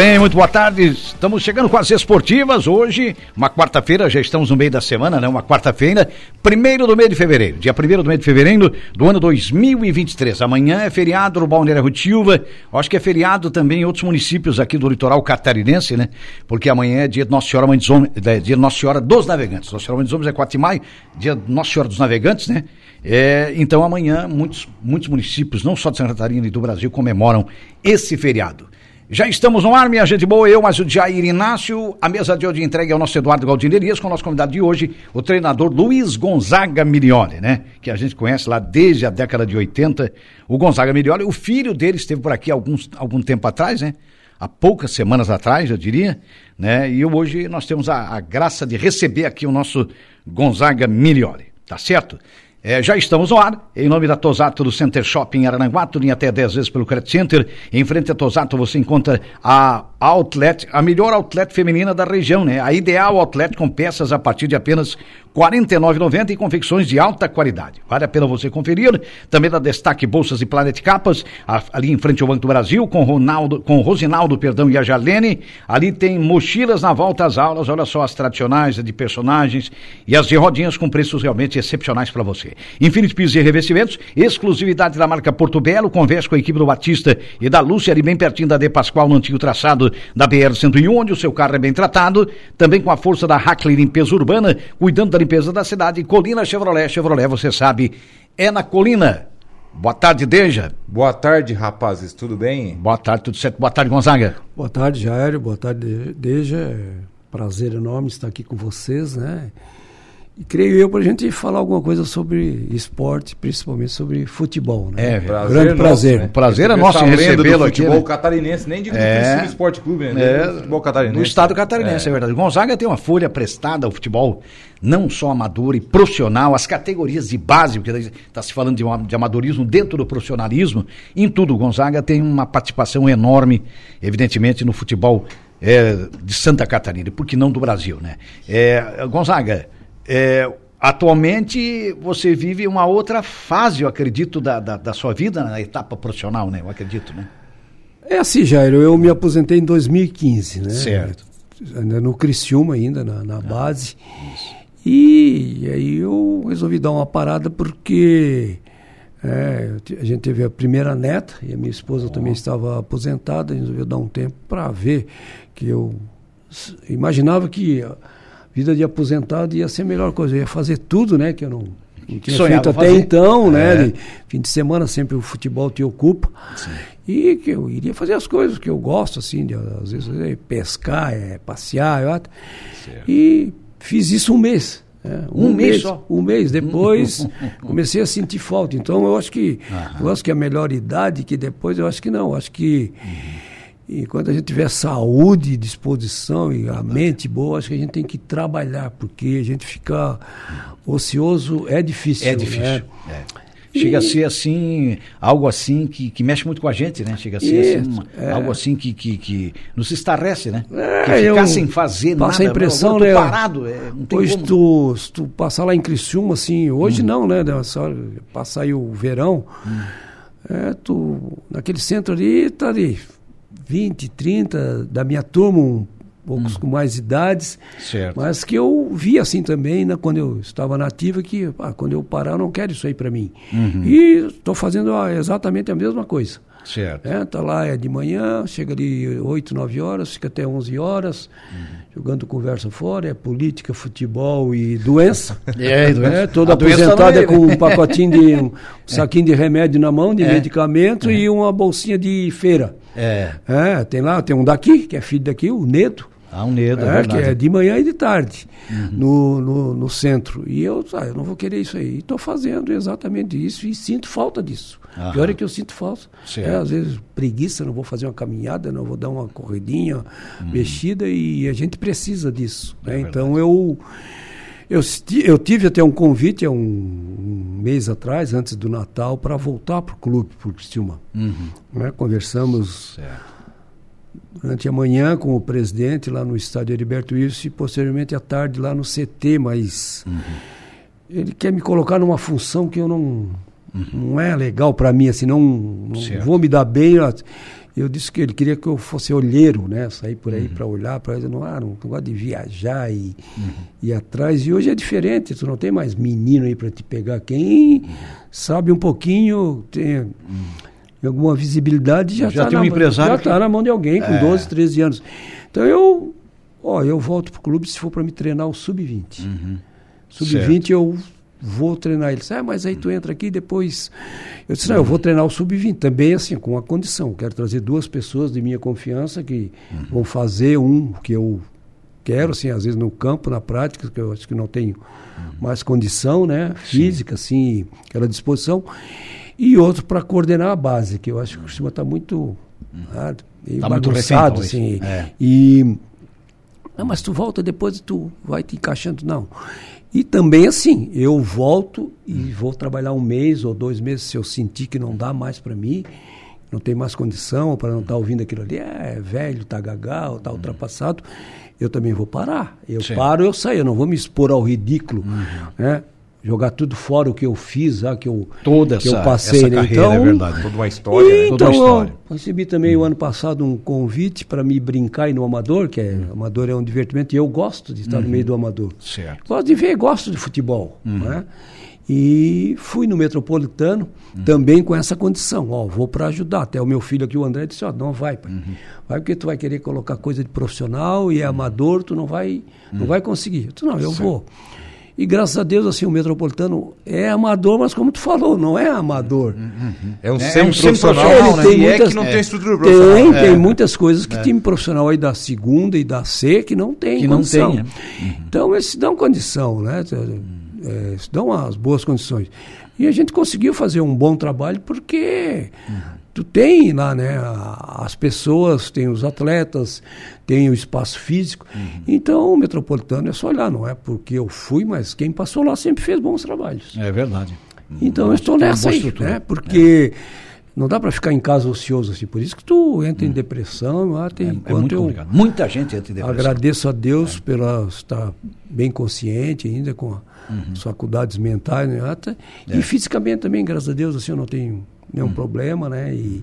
Bem, muito boa tarde. Estamos chegando com as esportivas hoje, uma quarta-feira, já estamos no meio da semana, né? Uma quarta-feira, primeiro do mês de fevereiro, dia primeiro do mês de fevereiro do ano 2023. Amanhã é feriado no Balneário Rui Silva, acho que é feriado também em outros municípios aqui do litoral catarinense, né? Porque amanhã é dia de Nossa Senhora Mãe dos Homens, é dia de Nossa Senhora dos Navegantes. Nossa Senhora Mãe dos Homens é 4 de maio, dia de Nossa Senhora dos Navegantes, né? É, então amanhã muitos, muitos municípios, não só de Santa Catarina e do Brasil, comemoram esse feriado. Já estamos no ar, minha gente boa, eu, mas o Jair Inácio. A mesa de hoje entregue ao nosso Eduardo Galdino Elias, com o nosso convidado de hoje, o treinador Luiz Gonzaga Milioli, né? Que a gente conhece lá desde a década de 80. O Gonzaga Milioli, o filho dele esteve por aqui alguns, algum tempo atrás, né? Há poucas semanas atrás, eu diria, né? E hoje nós temos a, a graça de receber aqui o nosso Gonzaga Milioli, tá certo? É, já estamos no ar, em nome da Tosato do Center Shopping Arananguá, tudo em até 10 vezes pelo Credit Center. Em frente à Tosato você encontra a Outlet, a melhor outlet feminina da região, né? A ideal outlet com peças a partir de apenas 49,90 e confecções de alta qualidade. Vale a pena você conferir. Também da Destaque Bolsas e Planet Capas, ali em frente ao Banco do Brasil, com Ronaldo, com Rosinaldo, perdão, e a Jarlene. Ali tem mochilas na volta às aulas, olha só as tradicionais, de personagens e as de rodinhas com preços realmente excepcionais para você. Infinity Pisos e Revestimentos, exclusividade da marca Porto Belo, converse com a equipe do Batista e da Lúcia, ali bem pertinho da De Pascoal, no antigo traçado da BR-101, onde o seu carro é bem tratado. Também com a força da Hackley Limpeza Urbana, cuidando da limpeza da cidade. Colina Chevrolet, Chevrolet, você sabe, é na Colina. Boa tarde, Deja. Boa tarde, rapazes, tudo bem? Boa tarde, tudo certo. Boa tarde, Gonzaga. Boa tarde, Jair. Boa tarde, Deja. É prazer enorme estar aqui com vocês, né? E creio eu para a gente falar alguma coisa sobre esporte, principalmente sobre futebol, né? É, prazer grande nosso, prazer. né? Prazer é nosso recebê-lo do aqui. futebol né? catarinense, nem digo do É. Criciúma Esporte Clube, né? É, do futebol catarinense. do estado catarinense, é. verdade. Gonzaga tem uma folha prestada ao futebol, não só amador e profissional, as categorias de base, porque está se falando de, uma- de amadorismo dentro do profissionalismo, em tudo. Gonzaga tem uma participação enorme, evidentemente, no futebol é, de Santa Catarina, e por que não do Brasil, né? É, Gonzaga, é, atualmente você vive uma outra fase, eu acredito, da, da, da sua vida, na etapa profissional, né? Eu acredito, né? É assim, Jair, eu me aposentei em 2015, né? Certo. Ainda no Criciúma, ainda na, na base. E, aí eu resolvi dar uma parada porque é, a gente teve a primeira neta e a minha esposa também estava aposentada, e resolveu dar um tempo para ver que eu imaginava que vida de aposentado ia ser a melhor coisa, eu ia fazer tudo, né, que eu não, não tinha Sonhava feito até fazer. então, né, É. de fim de semana sempre o futebol te ocupa. E que eu iria fazer as coisas que eu gosto, assim, de, às vezes é pescar, é passear, eu. E fiz isso um mês. né? Um mês só? Um mês. Depois comecei a sentir falta. Então eu acho que eu acho que a melhor idade, que depois eu acho que não. Eu acho que e quando a gente tiver saúde, disposição e a mente boa, acho que a gente tem que trabalhar, porque a gente ficar ocioso é difícil. É difícil. né? é. Chega a ser assim, algo assim que, que mexe muito com a gente, né? Chega a ser assim, uma- é. algo assim que, que, que nos estarrece, né? É, que ficar sem fazer passa nada. a impressão, né? parado, é, não tem Hoje como. tu, se tu passar lá em Criciúma, assim, hoje não, né? Só passar aí o verão, é, tu, naquele centro ali, tá ali 20, 30 da minha turma, um, poucos com mais idades, Certo. mas que eu vi assim também, né, quando eu estava na ativa, que ah, quando eu parar eu não quero isso aí para mim. E estou fazendo ah, exatamente a mesma coisa. Certo. É, tá lá, é de manhã, chega ali 8, 9 horas, fica até 11 horas, jogando conversa fora, é política, futebol e doença. É, doença. É, todo A doença aposentado não é- é com um pacotinho de um saquinho de remédio na mão, de É. medicamento e uma bolsinha de feira. É. É, tem lá, tem um daqui, que é filho daqui, o Neto. A Uneda, é, é, verdade. que é de manhã e de tarde, no, no, no centro. E eu, ah, eu não vou querer isso aí. Estou fazendo exatamente isso e sinto falta disso. Aham. Pior é que eu sinto falta. É, às vezes, preguiça, não vou fazer uma caminhada, não vou dar uma corridinha, mexida, e a gente precisa disso. né? então eu. Eu, eu tive até um convite há um, um mês atrás, antes do Natal, para voltar para o clube, por Criciúma. Né? Conversamos Certo. Durante a manhã com o presidente lá no estádio Heriberto Wilson e posteriormente à tarde lá no CT, mas ele quer me colocar numa função que eu não não é legal para mim assim, não, não vou me dar bem. Eu disse que ele queria que eu fosse olheiro, né? Sair por aí para olhar, para não, ah, não, não gosto de viajar e ir atrás. E hoje é diferente, tu não tem mais menino aí para te pegar. Quem sabe um pouquinho, tem alguma visibilidade, já, tá um na, empresário já que- tá na mão de alguém com É. 12, 13 anos. Então eu, ó, eu volto pro clube se for para me treinar o sub-20. Uhum. Sub-20 eu vou treinar ele. Ah, mas aí tu entra aqui depois. Eu disse, não, eu vou treinar o sub-20 também assim, com a condição. Quero trazer duas pessoas de minha confiança que Uhum. vão fazer um que eu quero, assim, às vezes no campo, na prática, que eu acho que não tenho Uhum. mais condição, né? Física, assim, aquela disposição. E outro para coordenar a base, que eu acho que o Cristina está muito. ah, Tá muito bagunçado, talvez. assim. É. E. Não, mas tu volta depois e tu vai te encaixando. Não. E também assim, eu volto e vou trabalhar um mês ou dois meses se eu sentir que não dá mais para mim, não tem mais condição para não estar ouvindo aquilo ali, é velho, tá gagal, tá ultrapassado, eu também vou parar. Eu Sim. paro, eu saio, eu não vou me expor ao ridículo, né? Jogar tudo fora o que eu fiz, ah, que eu, Toda que essa, eu passei. essa né? carreira, então, é verdade. Toda uma história, né? Toda então, uma história. recebi também o ano passado um convite para me brincar aí no Amador, que é, Amador é um divertimento, e eu gosto de estar no meio do Amador. Certo. Gosto de ver, gosto de futebol. Né? E fui no Metropolitano também com essa condição. Ó, vou para ajudar. Até o meu filho aqui, o André, disse, ó, não vai, pai. Vai porque tu vai querer colocar coisa de profissional e é amador, tu não vai, não vai conseguir. Eu disse, não, eu vou. E graças a Deus, assim, o Metropolitano é amador, mas como tu falou, não é amador. É um É, é um né? né? E Tem é muitas- que não é. tem estrutura profissional. Tem, É. tem muitas coisas que time profissional aí da segunda e da C que não tem Que não condição. tem, é. Então eles se dão condição, né? É, se dão as boas condições. E a gente conseguiu fazer um bom trabalho porque tu tem lá, né? As pessoas, tem os atletas, tem o espaço físico. Então o metropolitano é só olhar, não é porque eu fui, mas quem passou lá sempre fez bons trabalhos. É verdade. Então eu estou nessa aí, estrutura. né? Porque não dá para ficar em casa ocioso assim. Por isso que tu entra em depressão. Ah, tem, É, é enquanto muito eu complicado. Muita gente entra em depressão. agradeço a Deus pela estar bem consciente ainda com Uhum. as faculdades mentais, né? Até- É. E fisicamente também, graças a Deus, assim, eu não tenho nenhum Uhum. problema, né? E,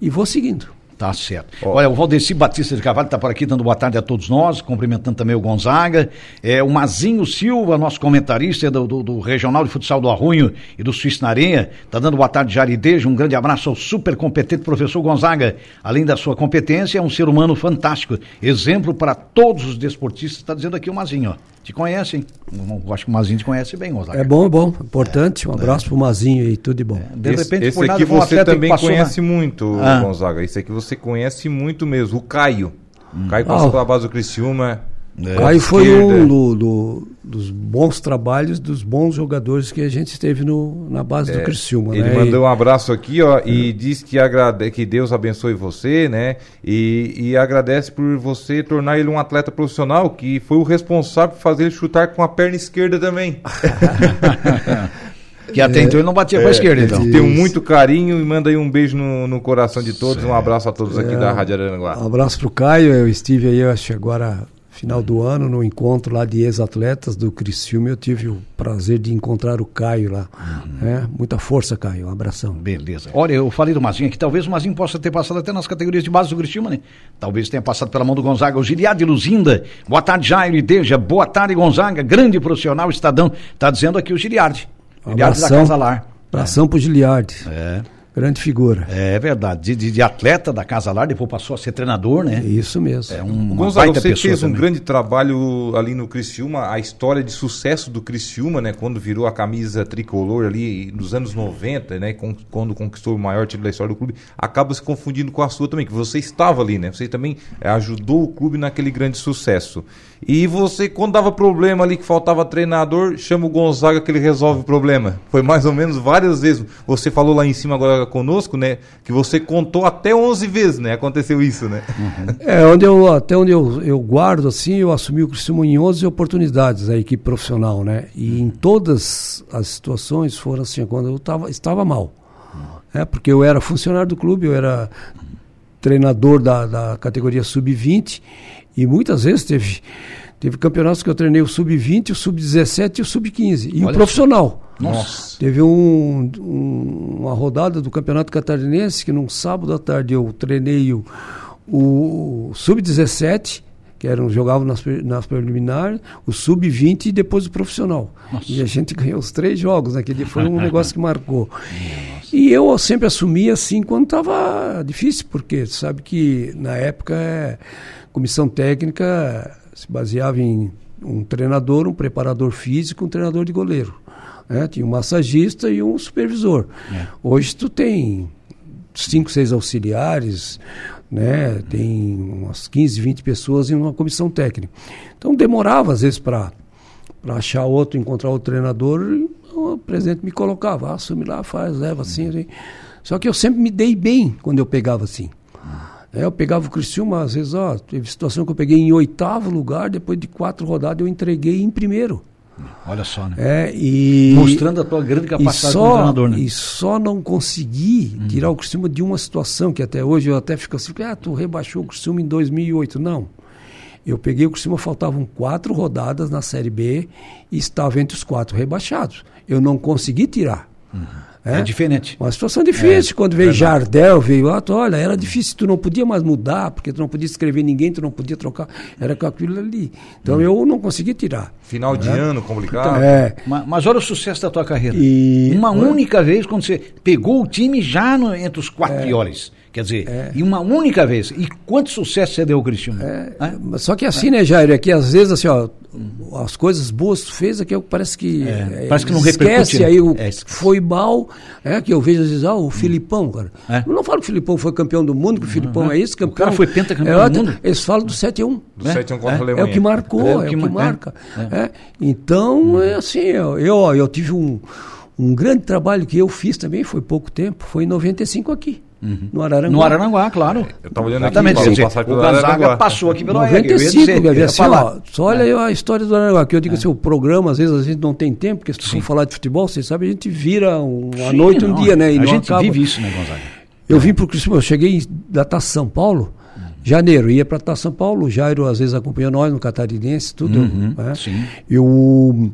e vou seguindo. Tá certo. Olha, o Valdeci Batista de Carvalho está por aqui dando boa tarde a todos nós, cumprimentando também o Gonzaga. É, o Mazinho Silva, nosso comentarista do, do- do Regional de Futsal do Arrunho e do Suíço na Areia, está dando boa tarde, Jaridejo. Um grande abraço ao super competente professor Gonzaga. Além da sua competência, é um ser humano fantástico. Exemplo para todos os desportistas, está dizendo aqui o Mazinho. Ó. Te conhecem? Eu acho que o Mazinho te conhece bem, Gonzaga. É bom, é bom, importante. Um abraço pro Mazinho aí, tudo de bom. De esse repente, esse por nada, aqui um você também passou na- conhece muito, Ah. Gonzaga. Esse aqui você conhece muito mesmo. O Caio. O Caio Ah, passou o- pela base do Criciúma. É. Caio foi um do- do- dos bons trabalhos, dos bons jogadores que a gente teve no, na base do Criciúma. Ele né? mandou E- um abraço aqui, ó, e diz que, agrade... que Deus abençoe você, né? E, e agradece por você tornar ele um atleta profissional, que foi o responsável por fazer ele chutar com a perna esquerda também. Que até então ele não batia com a esquerda, então. Tenho muito carinho e manda aí um beijo no, no coração de todos. Um abraço a todos aqui É, da Rádio Aranguá. Um abraço pro Caio, eu estive aí, eu acho que agora, final do ano, no encontro lá de ex-atletas do Criciúma, eu tive o prazer de encontrar o Caio lá. É, muita força, Caio, um abração. Beleza. Olha, eu falei do Mazinho aqui, talvez o Mazinho possa ter passado até nas categorias de base do Criciúma, né? Talvez tenha passado pela mão do Gonzaga. O Giliade Luzinda, boa tarde, Jairo e Deja, boa tarde, Gonzaga, grande profissional, Estadão, tá dizendo aqui o Giliardi. Giliardi da abração. Casa Lar. Abração pro Giliardi. É. Grande figura. É verdade. De, de, de atleta da Casa Lar, depois passou a ser treinador, né? Isso mesmo. É um Gonzaga, você fez um grande trabalho ali no Criciúma, a história de sucesso do Criciúma, né? Quando virou a camisa tricolor ali nos anos 90, né? Quando conquistou o maior título da história do clube, acaba se confundindo com a sua também, que você estava ali, né? Você também ajudou o clube naquele grande sucesso. E você, quando dava problema ali, que faltava treinador, chama o Gonzaga que ele resolve o problema. Foi mais ou menos várias vezes. Você falou lá em cima agora conosco, né? Que você contou até 11 vezes, né? Aconteceu isso, né? Uhum. É, onde eu, até onde eu, eu guardo, assim, eu assumi o Criciúma em 11 oportunidades, a equipe profissional, né? E em todas as situações foram assim, quando eu tava, estava mal. É, porque eu era funcionário do clube, eu era treinador da, da categoria sub-20 e muitas vezes teve, teve campeonatos que eu treinei o sub-20, o sub-17 e o sub-15. E Olha o profissional. Nossa. Teve um, um, uma rodada do Campeonato Catarinense que num sábado à tarde eu treinei o, o sub-17 que eram jogavam nas, nas preliminares, o sub-20 e depois o profissional. Nossa. E a gente ganhou os três jogos naquele foi um negócio que marcou. Nossa. E eu sempre assumi assim quando estava difícil, porque sabe que na época é, comissão técnica se baseava em um treinador, um preparador físico, um treinador de goleiro. Né? Tinha um massagista e um supervisor. É. Hoje tu tem cinco, seis auxiliares, né? tem umas 15, 20 pessoas em uma comissão técnica. Então demorava às vezes para achar outro, encontrar outro treinador, e o presidente me colocava, ah, assume lá, faz, leva assim, assim. Só que eu sempre me dei bem quando eu pegava assim. É, eu pegava o Criciúma, às vezes, ó, teve situação que eu peguei em oitavo lugar, depois de quatro rodadas eu entreguei em primeiro. Olha só, né? É, e, Mostrando a tua grande capacidade só, como treinador, né? E só não consegui hum. tirar o Criciúma de uma situação que até hoje eu até fico assim, ah, tu rebaixou o Criciúma em 2008. Não. Eu peguei o Criciúma, faltavam quatro rodadas na Série B e estava entre os quatro rebaixados. Eu não consegui tirar. Uhum. É, é diferente. Uma situação difícil. É, Quando veio Jardel, veio Otto, olha, era difícil, tu não podia mais mudar, porque tu não podia escrever ninguém, tu não podia trocar. Era com aquilo ali. Então hum. eu não consegui tirar. Final de né? ano complicado. Então, é. Mas, mas, olha o sucesso da tua carreira. E... Uma única vez, quando você pegou o time já no, entre os quatro é. piores. Quer dizer, é. em uma única vez. E quanto sucesso você deu, Cristiano? É, é? Só que assim, né, Jair, é que às vezes assim, ó, as coisas boas tu fez, aqui é parece que. É, parece que não esquece, aí o, é, foi mal. É que eu vejo às vezes, ah, o Filipão, cara. É. Eu não falo que o Filipão foi campeão do mundo, que o Filipão uhum. é isso, campeão. O cara foi pentacampeão é, do mundo. Eles falam do 7-1. Do 7-1 contra a Alemanha. É o que marcou, é o que, marca. Então, uhum. é assim, eu, eu, eu tive um, um grande trabalho que eu fiz também, foi pouco tempo, foi em 95 aqui. Uhum. No Araranguá. No Araranguá, claro. Eu estava olhando Exatamente, aqui, dizer, o Gonzaga passou aqui pelo 95, dizer, assim, ó, só olha é. a história do Araranguá, que eu digo é. assim, o programa, às vezes a gente não tem tempo, porque se tu for falar de futebol, você sabe, a gente vira uma noite, um dia, né? E a gente acaba. vive isso, né, Gonzaga? Eu vim para o eu cheguei da Taça São Paulo, janeiro, ia para Taça São Paulo, o Jairo às vezes acompanhou nós no Catarinense, tudo. Uhum, né? Sim. E o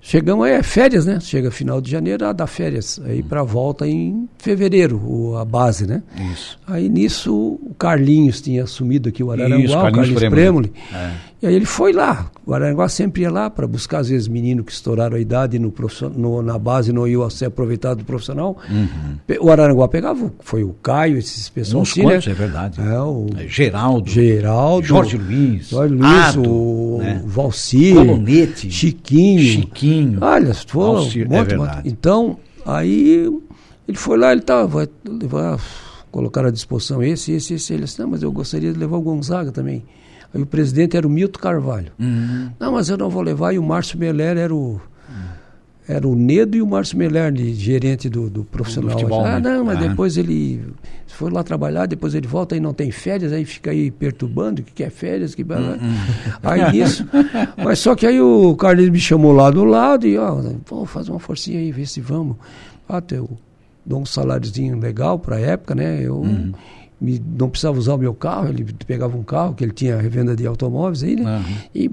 Chegamos aí, é férias, né? Chega final de janeiro, ah, dá férias. Aí para volta em fevereiro, o, a base, né? Isso. Aí nisso o Carlinhos tinha assumido aqui o Araranguá, Isso, Carlinhos o Carlinhos Premoli. É. E aí ele foi lá. O Araranguá sempre ia lá para buscar, às vezes, meninos que estouraram a idade no, no na base não iam ser aproveitado do profissional. Uhum. O Araranguá pegava, foi o Caio, esses pessoas assim, quantos, né? é verdade. É, o é, Geraldo. Geraldo. Jorge Luiz. Jorge Luiz, Ato, o né? Valcir. Colonete. Chiquinho. Chiquinho. Olha, foi Valcir, um monte, é monte. Então, aí ele foi lá, ele estava, vai levar, colocar à disposição esse, esse, esse. Ele disse, não, mas eu gostaria de levar o Gonzaga também. Aí o presidente era o Milton Carvalho. Uhum. Não, mas eu não vou levar. E o Márcio Meller era o. Era o Nedo e o Márcio Meller, gerente do, do profissional. Do futebol, ah, né? não, mas ah. depois ele foi lá trabalhar, depois ele volta e não tem férias, aí fica aí perturbando, o que quer férias, que... Uhum. Aí isso. mas só que aí o Carlinhos me chamou lá do lado e, ó, vou fazer uma forcinha aí, ver se vamos. Ah, eu dou um saláriozinho legal para a época, né? Eu. Uhum me, não precisava usar o meu carro, ele pegava um carro, que ele tinha revenda de automóveis aí, né? Uhum. E,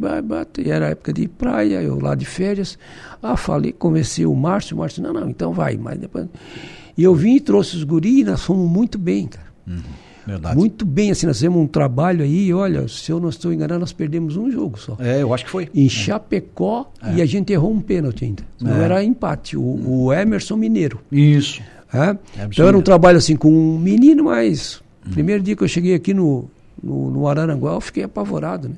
e era época de praia, eu lá de férias. Ah, falei, convenci o Márcio, o Márcio, não, não, então vai, mas depois. E eu vim e trouxe os guris e nós fomos muito bem, cara. Uhum. Verdade. Muito bem, assim, nós fizemos um trabalho aí, olha, se eu não estou enganado, nós perdemos um jogo só. É, eu acho que foi. Em é. Chapecó, é. e a gente errou um pênalti ainda. Não é. era empate, o, o Emerson Mineiro. Isso. É? Então era um trabalho assim com um menino, mas. Primeiro dia que eu cheguei aqui no, no, no Araranguá, eu fiquei apavorado, né?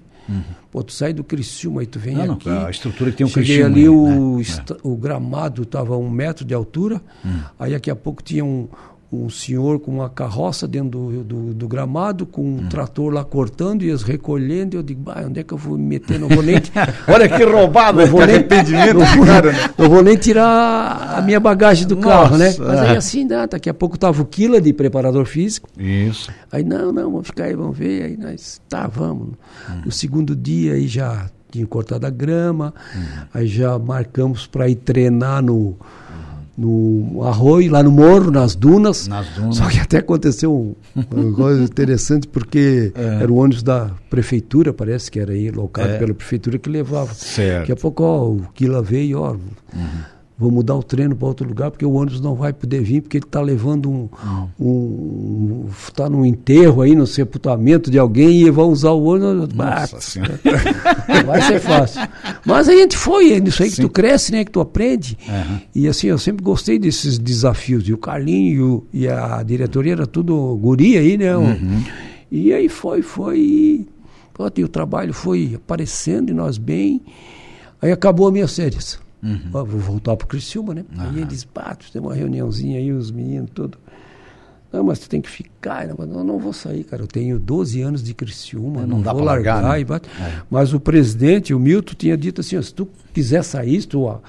Pô, tu sai do Criciúma aí tu vem Uhum. Não, não, aqui. a estrutura que tem um Cheguei Criciúma ali, aí, o, né? esta- o gramado estava a um metro de altura. Hum. Aí daqui a pouco tinha um, um senhor com uma carroça dentro do, do, do gramado, com um Hum. trator lá cortando e eles recolhendo. E eu digo, bah, onde é que eu vou me meter? Não vou nem, Olha que roubado! não vou nem, arrependimento não vou- cara, né? não vou nem tirar a minha bagagem do Nossa, carro, né? Mas aí é. assim, dá, daqui a pouco tava o Quila de preparador físico. Isso. Aí, não, não, vamos ficar aí, vamos ver. Aí nós, tá, vamos. Hum. No segundo dia aí já tinha cortado a grama, Hum. aí já marcamos para ir treinar no, no arroio, lá no morro, nas dunas. Nas dunas. Só que até aconteceu um, uma coisa interessante, porque É. era o ônibus da prefeitura, parece que era aí, locado É. pela prefeitura que levava. Certo. Daqui a pouco, ó, o Quila veio, ó, Uhum. Vou mudar o treino para outro lugar, porque o ônibus não vai poder vir, porque ele está levando um, um, está num enterro aí, no sepultamento de alguém, e vão usar o ônibus. Nossa Ah, vai ser fácil. Mas a gente foi, é nisso aí que Sim. tu cresce, né, que tu aprende. Aham. E assim, eu sempre gostei desses desafios. E o Carlinho e, a diretoria era tudo guri aí, né? Uhum. E aí foi, foi. E, pronto, e o trabalho foi aparecendo e nós bem. Aí acabou a minha férias. Uhum. Ó, vou voltar pro Criciúma, né? Aí eles, pá, tu tem uma reuniãozinha aí, os meninos, tudo. Não, mas tu tem que ficar. Eu não, não vou sair, cara. Eu tenho 12 anos de Criciúma, Não não, dá vou largar, largar. né? e bate. É. Mas o presidente, o Milton, tinha dito assim: se tu quiser sair, se tu ó,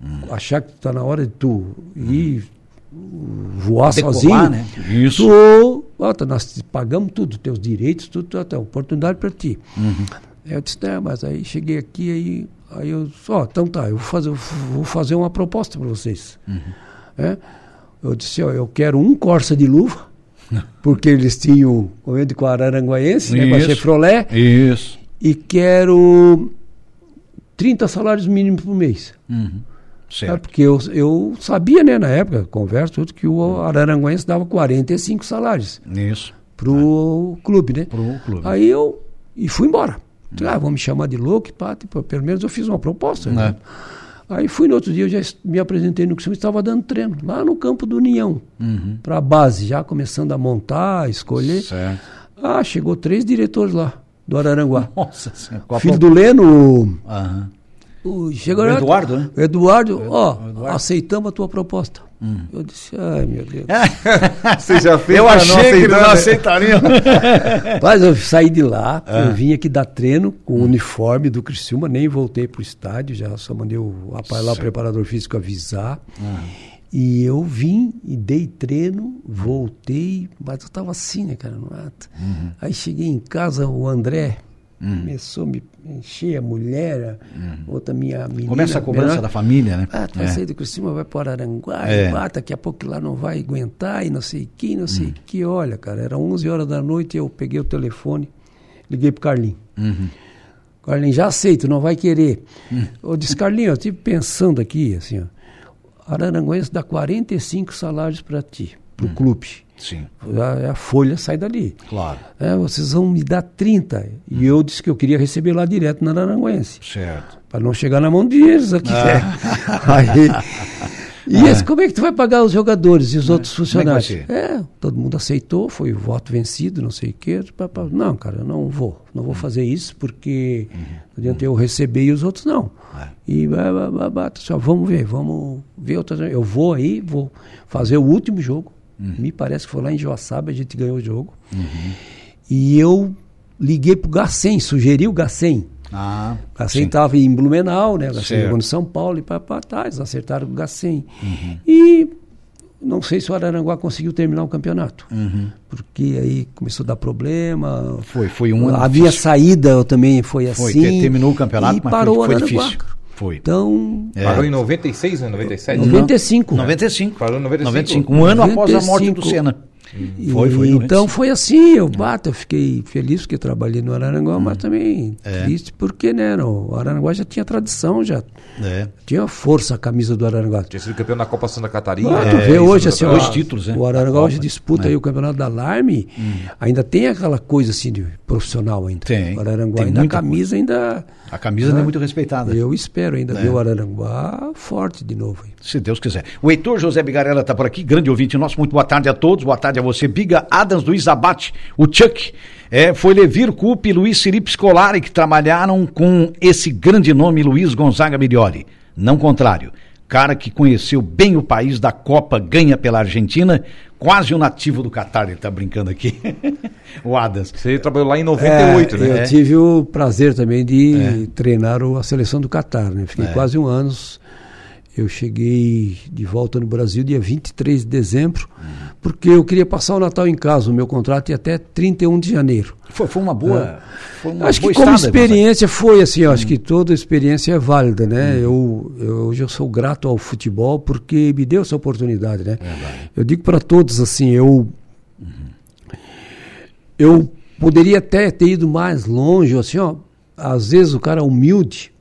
Hum. achar que tá na hora de tu ir voar Decolar, sozinho, né? Isso. tu, ó, tá, nós te pagamos tudo, teus direitos, tudo, até oportunidade para ti. Uhum. Eu disse, né, mas aí cheguei aqui, aí, aí eu disse, ó, então tá, eu vou fazer, eu vou fazer uma proposta para vocês. Uhum. É? Eu disse, ó, eu quero um Corsa de luva, porque eles tinham correndo com a Araranguaense, né, com a. Chevrolet, Isso. e quero 30 salários mínimos por mês. Uhum. É, Certo. porque eu, eu sabia, né, na época, conversa, tudo, que o Araranguense dava 45 salários Isso. pro clube, né? Pro clube. Aí eu e fui embora. Ah, vão me chamar de louco, pá, tipo, pelo menos eu fiz uma proposta. né? Aí fui no outro dia, eu já me apresentei no Criciúma e estava dando treino, lá no campo do União, Uhum. para a base, já começando a montar, escolher. Certo. Ah, chegou três diretores lá, do Araranguá. Nossa Senhora. A Filho do Leno, Aham. o, chegou O lá- Eduardo, né? o Eduardo, ó, Eduardo. aceitamos a tua proposta. Eu disse, ai meu Deus. Você já fez Eu achei que eles não né? aceitariam. Mas eu saí de lá, Ah. eu vim aqui dar treino com Hum. o uniforme do Criciúma, nem voltei pro estádio, já só mandei o rapaz lá, o preparador físico, avisar. Ah. E eu vim e dei treino, voltei, mas eu estava assim, né, cara, no ato. Uhum. Aí cheguei em casa, o André começou a me encher, a mulher, a outra minha menina. Começa a cobrança menor. da família, né? Ah, tu vai É. sair do Criciúma, vai para Aranguá, É. bata, daqui a pouco lá não vai aguentar, e não sei o que, não Hum. sei o que. Olha, cara, era 11 horas da noite, eu peguei o telefone, liguei pro Carlinho. Uhum. Carlinho, já aceito, não vai querer. Hum. Eu disse, Carlinho, eu estive pensando aqui, assim, ó, Araranguense dá 45 salários para ti, pro Hum. clube. Sim, A, a folha sai dali. claro. É, vocês vão me dar 30. E eu disse que eu queria receber lá direto na Araranguense. Certo. Para não chegar na mão deles aqui. Ah. Aí, e esse, como é que tu vai pagar os jogadores e os outros é que vai funcionários? É, todo mundo aceitou, foi o voto vencido, não sei o quê. Não, cara, eu não vou. Não Uhum. vou fazer isso porque não adianta eu receber e os outros não. É. E bah, bah, bah, só vamos ver, vamos ver outra. Eu vou aí, vou fazer o último jogo. Uhum. Me parece que foi lá em Joaçaba, a gente ganhou o jogo. E eu liguei pro Gacem, sugeri o Gacem. Ah, Gacem estava em Blumenau, né? O Gacem jogou no São Paulo e tá, eles acertaram o Gacem. Uhum. E não sei se o Araranguá conseguiu terminar o campeonato. Uhum. Porque aí começou a dar problema. Foi, foi um ano A minha saída também foi assim. Foi, te- terminou o campeonato, e mas parou foi, o foi Araranguá. difícil. Foi. Então, É. Parou em 96, né? 97? 95. 95. Parou em 95. 95. Um ano após a morte do 95. Senna. E, Foi, foi, então antes. foi assim, eu bato, eu fiquei feliz porque trabalhei no Araranguá, mas também É. triste porque, né, no, o Araranguá já tinha tradição, já É. tinha força a camisa do Araranguá. Tinha sido campeão da Copa Santa Catarina. Ah, né? tu vê Isso, hoje assim, dois ó, títulos, né? o Araranguá hoje disputa É. aí o campeonato da Alarme, ainda tem aquela coisa assim de profissional ainda. Tem, O Araranguá tem ainda a camisa ainda A camisa não é muito respeitada. eu espero ainda É. ver o Araranguá forte de novo. aí. Se Deus quiser. O Heitor José Bigarella está por aqui, grande ouvinte nosso. Muito boa tarde a todos. Boa tarde a você, Biga Adams, Luiz Abate, o Chuck. É, foi Levir Cup e Luiz Felipe Scolari que trabalharam com esse grande nome, Luiz Gonzaga Milioli. Não contrário. Cara que conheceu bem o país da Copa, ganha pela Argentina, quase um nativo do Catar, ele tá brincando aqui. o Adams. Você trabalhou lá em 98, É, né? Eu tive o prazer também de treinar o- a seleção do Catar, né? Fiquei É. quase um ano. Eu cheguei de volta no Brasil dia 23 de dezembro, porque eu queria passar o Natal em casa. O meu contrato ia até 31 de janeiro. Foi, foi uma boa. Foi uma acho boa que como experiência foi assim, eu acho que toda experiência é válida, né? Eu, eu- hoje eu sou grato ao futebol porque me deu essa oportunidade, né? Eu digo para todos assim, eu eu poderia até ter ido mais longe, assim, ó. Às vezes o cara é humilde,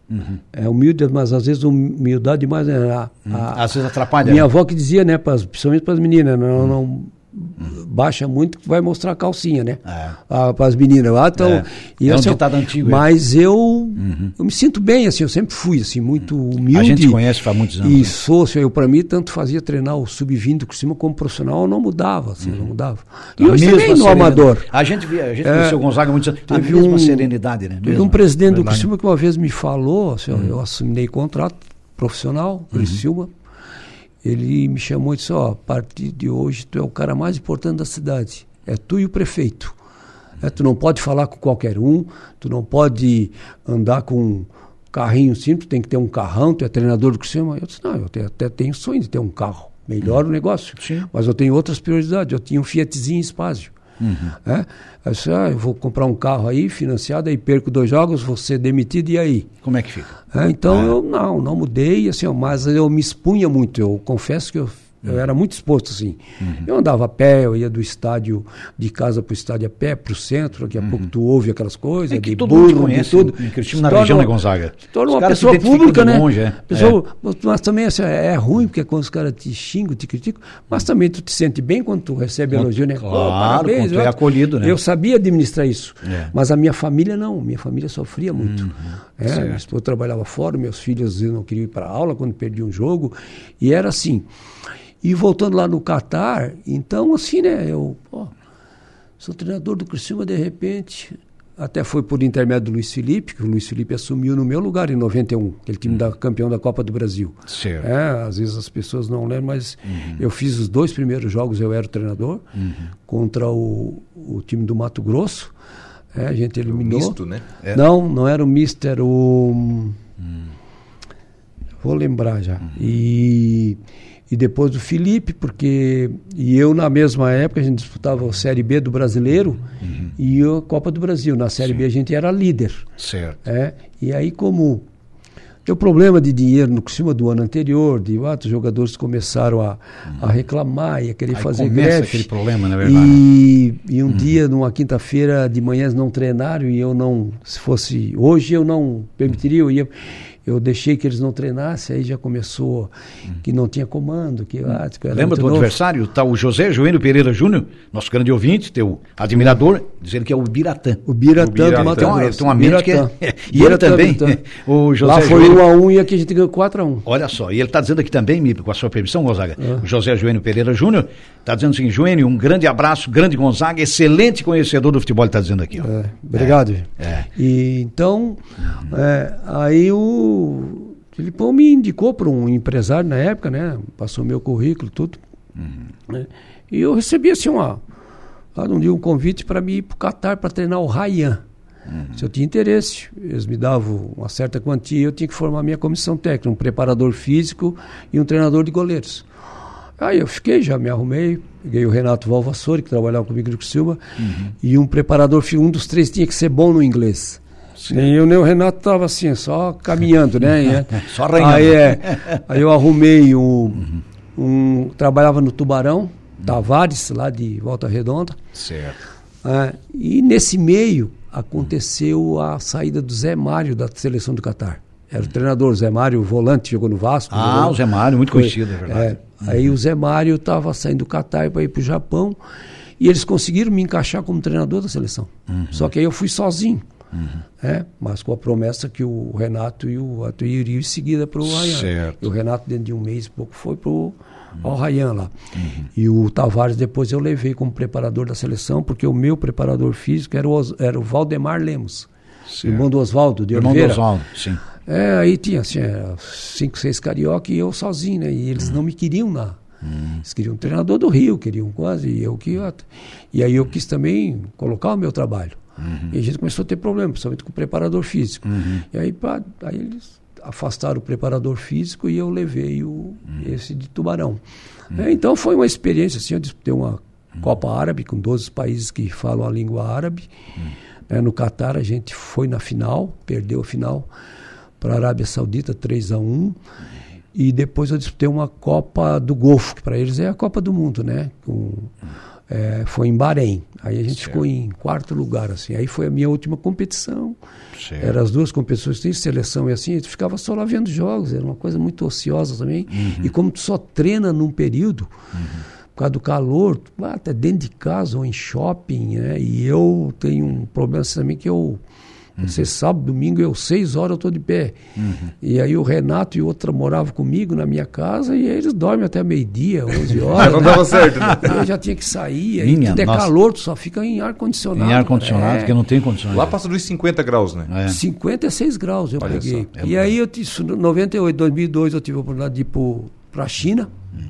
é humilde, mas às vezes humildade demais né? a, a- Às vezes atrapalha. minha né? avó que dizia, né, pras, principalmente para as meninas, não, não baixa muito vai mostrar a calcinha, né? É. Para as meninas. Ah, então, É. e É um assim, ditado antigo, é. Mas eu, eu me sinto bem, assim, eu sempre fui assim, muito humilde. A gente conhece faz muitos anos. E né? sou, assim, eu para mim tanto fazia treinar o sub-20 por cima como profissional, eu não mudava, assim, não mudava. E A mesma também no amador. A gente, via, a gente É. conheceu o Gonzaga muitos anos. A Teve mesma um- serenidade, né? Teve um presidente do. Criciúma que uma vez me falou, assim, ó, eu assinei contrato profissional, Criciúma. Ele me chamou e disse, ó, a partir de hoje tu é o cara mais importante da cidade. É tu e o prefeito. É, tu não pode falar com qualquer um, tu não pode andar com um carrinho simples, tu tem que ter um carrão, tu é treinador do Criciúma. Eu disse, não, eu te- até tenho sonho de ter um carro. Melhor o negócio. Sim. Mas eu tenho outras prioridades. Eu tinha um Fiatzinho Espaço. É? Eu disse, ah, eu vou comprar um carro aí, financiado, aí perco dois jogos, vou ser demitido, e aí? Como é que fica? É, então eu não, não mudei, assim, ó, mas eu me expunha muito. Eu confesso que eu, eu era muito exposto, assim. Eu andava a pé, eu ia do estádio, de casa para o estádio a pé, para o centro, daqui a pouco tu ouve aquelas coisas, É que de todo mundo burro, conhece de tudo. em Criciúma, na Se torna região, né, Gonzaga? torna uma pessoa pública, né? longe, é. Pessoa, Mas também assim, é ruim, porque quando os caras te xingam, te criticam, mas também tu te sente bem quando tu recebe Quando- elogio, né? claro, Pô, parabéns, quando tu é acolhido, né? Eu sabia administrar isso. É. Mas a minha família não, minha família sofria muito. Uhum. É, certo. minha esposa trabalhava fora, meus filhos não queriam ir para aula quando perdiam um jogo, e era assim. E voltando lá no Catar, então assim, né, eu, pô, sou treinador do Criciúma, de repente, até foi por intermédio do Luiz Felipe, que o Luiz Felipe assumiu no meu lugar em 91, aquele time da campeão da Copa do Brasil. Certo. É, às vezes as pessoas não lembram, mas eu fiz os dois primeiros jogos, eu era o treinador, contra o, o time do Mato Grosso. É, a gente eliminou. misto, né? É. Não, não era o Mister, era o. Vou lembrar já. E, e depois do Felipe, porque. E eu, na mesma época, a gente disputava a Série B do brasileiro e a Copa do Brasil. Na Série B a gente era líder. Certo. É, e aí, como deu problema de dinheiro no cima do ano anterior, de ah, os jogadores começaram a, a reclamar e a querer Aí fazer greve. aquele problema, na verdade. E, e um dia, numa quinta-feira de manhã, eles não treinaram e eu não, se fosse hoje, eu não permitiria, eu ia. Eu deixei que eles não treinassem, aí já começou que não tinha comando, que, ah, que Lembra do novo. adversário? Tá o José Joênio Pereira Júnior, nosso grande ouvinte, teu admirador, dizendo que é o Biratã. O Biratã, O Biratã. do Mato Então, Grosso. tem um amigo que é- Biratã. e ele também, Biratã. o José Lá foi Joelho. 1 a 1 e aqui a gente ganhou 4 a 1 Olha só, e ele está dizendo aqui também, com a sua permissão, Gonzaga, Ah. o José Joênio Pereira Júnior, está dizendo assim, Joênio, um grande abraço, grande Gonzaga, excelente conhecedor do futebol, ele está dizendo aqui. É, obrigado. É. E então, é, aí o Filipão me indicou para um empresário na época, né? Passou meu currículo, tudo. né, E eu recebi assim uma, um dia um convite para me ir para o Catar para treinar o Rayan. Se eu tinha interesse, eles me davam uma certa quantia, eu tinha que formar minha comissão técnica, um preparador físico e um treinador de goleiros. Aí eu fiquei, já me arrumei, peguei o Renato Valvassori, que trabalhava comigo no Silva, e um preparador um dos três tinha que ser bom no inglês. Nem eu, nem o Renato estava assim, só caminhando, né? É, Só arranhando. Aí, é, aí eu arrumei um, um. Trabalhava no Tubarão, Tavares, lá de Volta Redonda. Certo. Ah, e nesse meio aconteceu a saída do Zé Mário da seleção do Catar. Era o treinador, o Zé Mário, volante, jogou no Vasco. Ah, jogou- o Zé Mário, muito Foi- conhecido, é verdade. é, Aí o Zé Mário estava saindo do Catar para ir para o Japão e eles conseguiram me encaixar como treinador da seleção. Uhum. Só que aí eu fui sozinho. É, mas com a promessa que o Renato e o Atu iriam em seguida para o. Certo. E o Renato, dentro de um mês e pouco, foi para o Uhum. Ryan lá. E o Tavares, depois eu levei como preparador da seleção, porque o meu preparador físico era o, era o Valdemar Lemos, Certo. irmão do Oswaldo de Irmão do Oliveira. Oswaldo, sim. É, aí tinha assim, era cinco, seis carioca e eu sozinho, né? E eles não me queriam lá. Eles queriam um treinador do Rio, queriam quase, e eu que. E aí eu quis também colocar o meu trabalho. E a gente começou a ter problema, principalmente com o preparador físico. E aí, pá, aí eles afastaram o preparador físico e eu levei o, esse de Tubarão. É, então foi uma experiência, assim, eu disputei uma Copa Árabe com 12 países que falam a língua árabe. É, no Catar a gente foi na final, perdeu a final para a Arábia Saudita 3 a 1 e depois eu disputei uma Copa do Golfo, que para eles é a Copa do Mundo, né? Com, é, foi em Bahrein. Aí a gente ficou em quarto lugar, assim. Aí foi a minha última competição. Certo. Eram as duas competições, tem seleção e assim, a gente ficava só lá vendo jogos, era uma coisa muito ociosa também. E como tu só treina num período, por causa do calor, até dentro de casa ou em shopping, né? E eu tenho um problema assim também que eu. Você sábado, domingo, eu seis horas eu estou de pé. E aí o Renato e outra moravam comigo na minha casa e eles dormem até meio-dia, 11 horas. Não né? dava certo, né? Eu já tinha que sair, aí Minha tudo é nossa. calor, tu só fica em ar-condicionado. Em ar-condicionado, porque não tem condições. Lá passa dos 50 graus, né? É. 56 graus eu Olha peguei. só, é e bom. aí, eu, isso, em 98, 2002, eu tive a oportunidade de ir para a China. Uhum.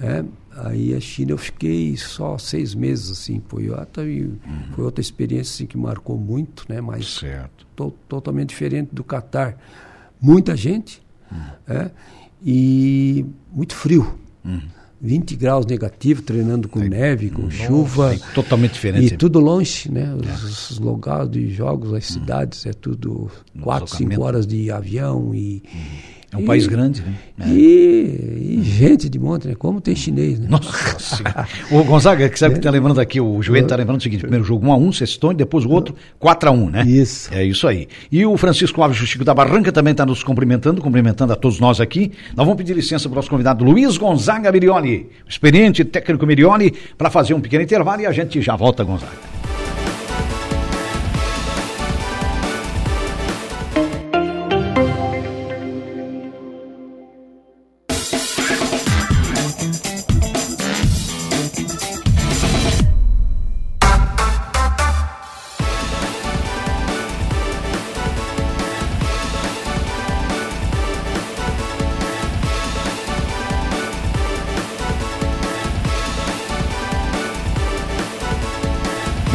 É, aí a China eu fiquei só seis meses, assim. Foi, outra, Uhum. foi outra experiência assim, que marcou muito, né? Mas Certo. to- totalmente diferente do Catar. Muita gente Uhum. é, e muito frio. 20 graus negativo, treinando com neve, com chuva. É totalmente diferente. E tudo longe, né? Os, os lugares de jogos, as cidades, é tudo quatro, cinco deslocamento. horas de avião e. É um e- país grande, né? É. E, e gente de monte, né? Como tem chinês, né? Nossa. O Gonzaga, que sabe que tá lembrando aqui, o Joelho tá lembrando o seguinte: primeiro jogo 1x1, Sextone, depois o outro 4x1, né? Isso. É isso aí. E o Francisco Alves Justico da Barranca também está nos cumprimentando, cumprimentando a todos nós aqui. Nós vamos pedir licença para o nosso convidado Luiz Gonzaga Mirioli, experiente técnico Mirioli, para fazer um pequeno intervalo e a gente já volta, Gonzaga.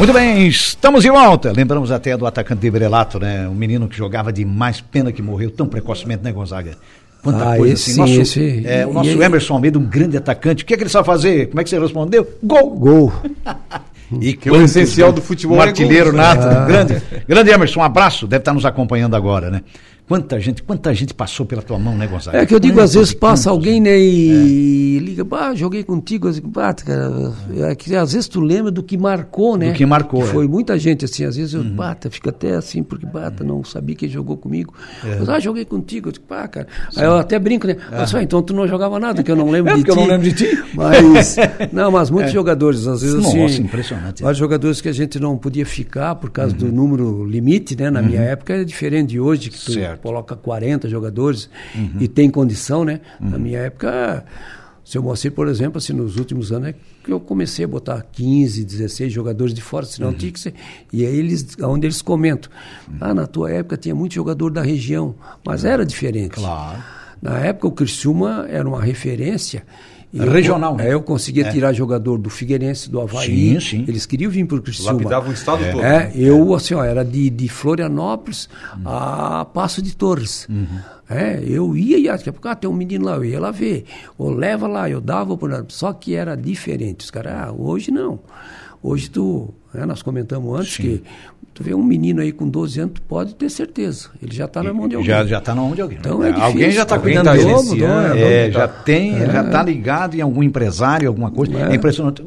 Muito bem, estamos de volta. Lembramos até do atacante de Brelato, né? Um menino que jogava demais, pena que morreu tão precocemente, né, Gonzaga? Quanta Ah, coisa esse assim. sim, Nosso, esse- é, o e nosso ele- Emerson Almeida, um grande atacante. O que é que ele sabe fazer? Como é que você respondeu? Gol! Gol. E Que é o essencial do futebol Um é artilheiro gols. nato. Grande, grande Emerson, um abraço. Deve estar nos acompanhando agora, né? Quanta gente, quanta gente passou pela tua mão, né, Gonzaga? É que eu digo, às Quantos vezes passa alguém, né, e liga, ah, joguei contigo, digo, "Bah, cara, é que às vezes tu lembra do que marcou, né? Do que marcou, é. Foi muita gente assim, às vezes eu, bata, fica até assim, porque bata, não sabia quem jogou comigo. É. Mas, ah, joguei contigo, eu digo, pá, cara. Aí eu até brinco, né? Mas, "Ah, então tu não jogava nada, que eu não lembro É, de porque ti. eu não lembro de ti. Mas, não, mas muitos jogadores, às vezes Nossa, assim. impressionante. Vários jogadores que a gente não podia ficar por causa do número limite, né? Na minha época era diferente de hoje, que tu Certo. Coloca 40 jogadores e tem condição, né? Na minha época, o seu Moacir, por exemplo, assim, nos últimos anos é que eu comecei a botar 15, 16 jogadores de fora, senão tinha que ser. E aí eles, onde eles comentam, ah, na tua época tinha muito jogador da região, mas era diferente. Claro. Na época o Criciúma era uma referência. E eu- Regional, né? É, eu conseguia É. tirar jogador do Figueirense, do Havaí. Sim, sim. Eles queriam vir para o Criciúma. Lapidava o estado todo. É, eu, assim, ó, era de, de Florianópolis a Passo de Torres. É, eu ia e daqui a pouco, ah, tem um menino lá, eu ia lá ver. Ou leva lá, eu dava. Só que era diferente. Os caras, ah, hoje não. Hoje tu, né, nós comentamos antes que tu vê um menino aí com 12 anos, tu pode ter certeza. Ele já está na mão de alguém. Já, já está na mão de alguém. Então né? é difícil. alguém já está cuidando tá É, tá- já tem, já está ligado em algum empresário, alguma coisa. É, É. impressionante.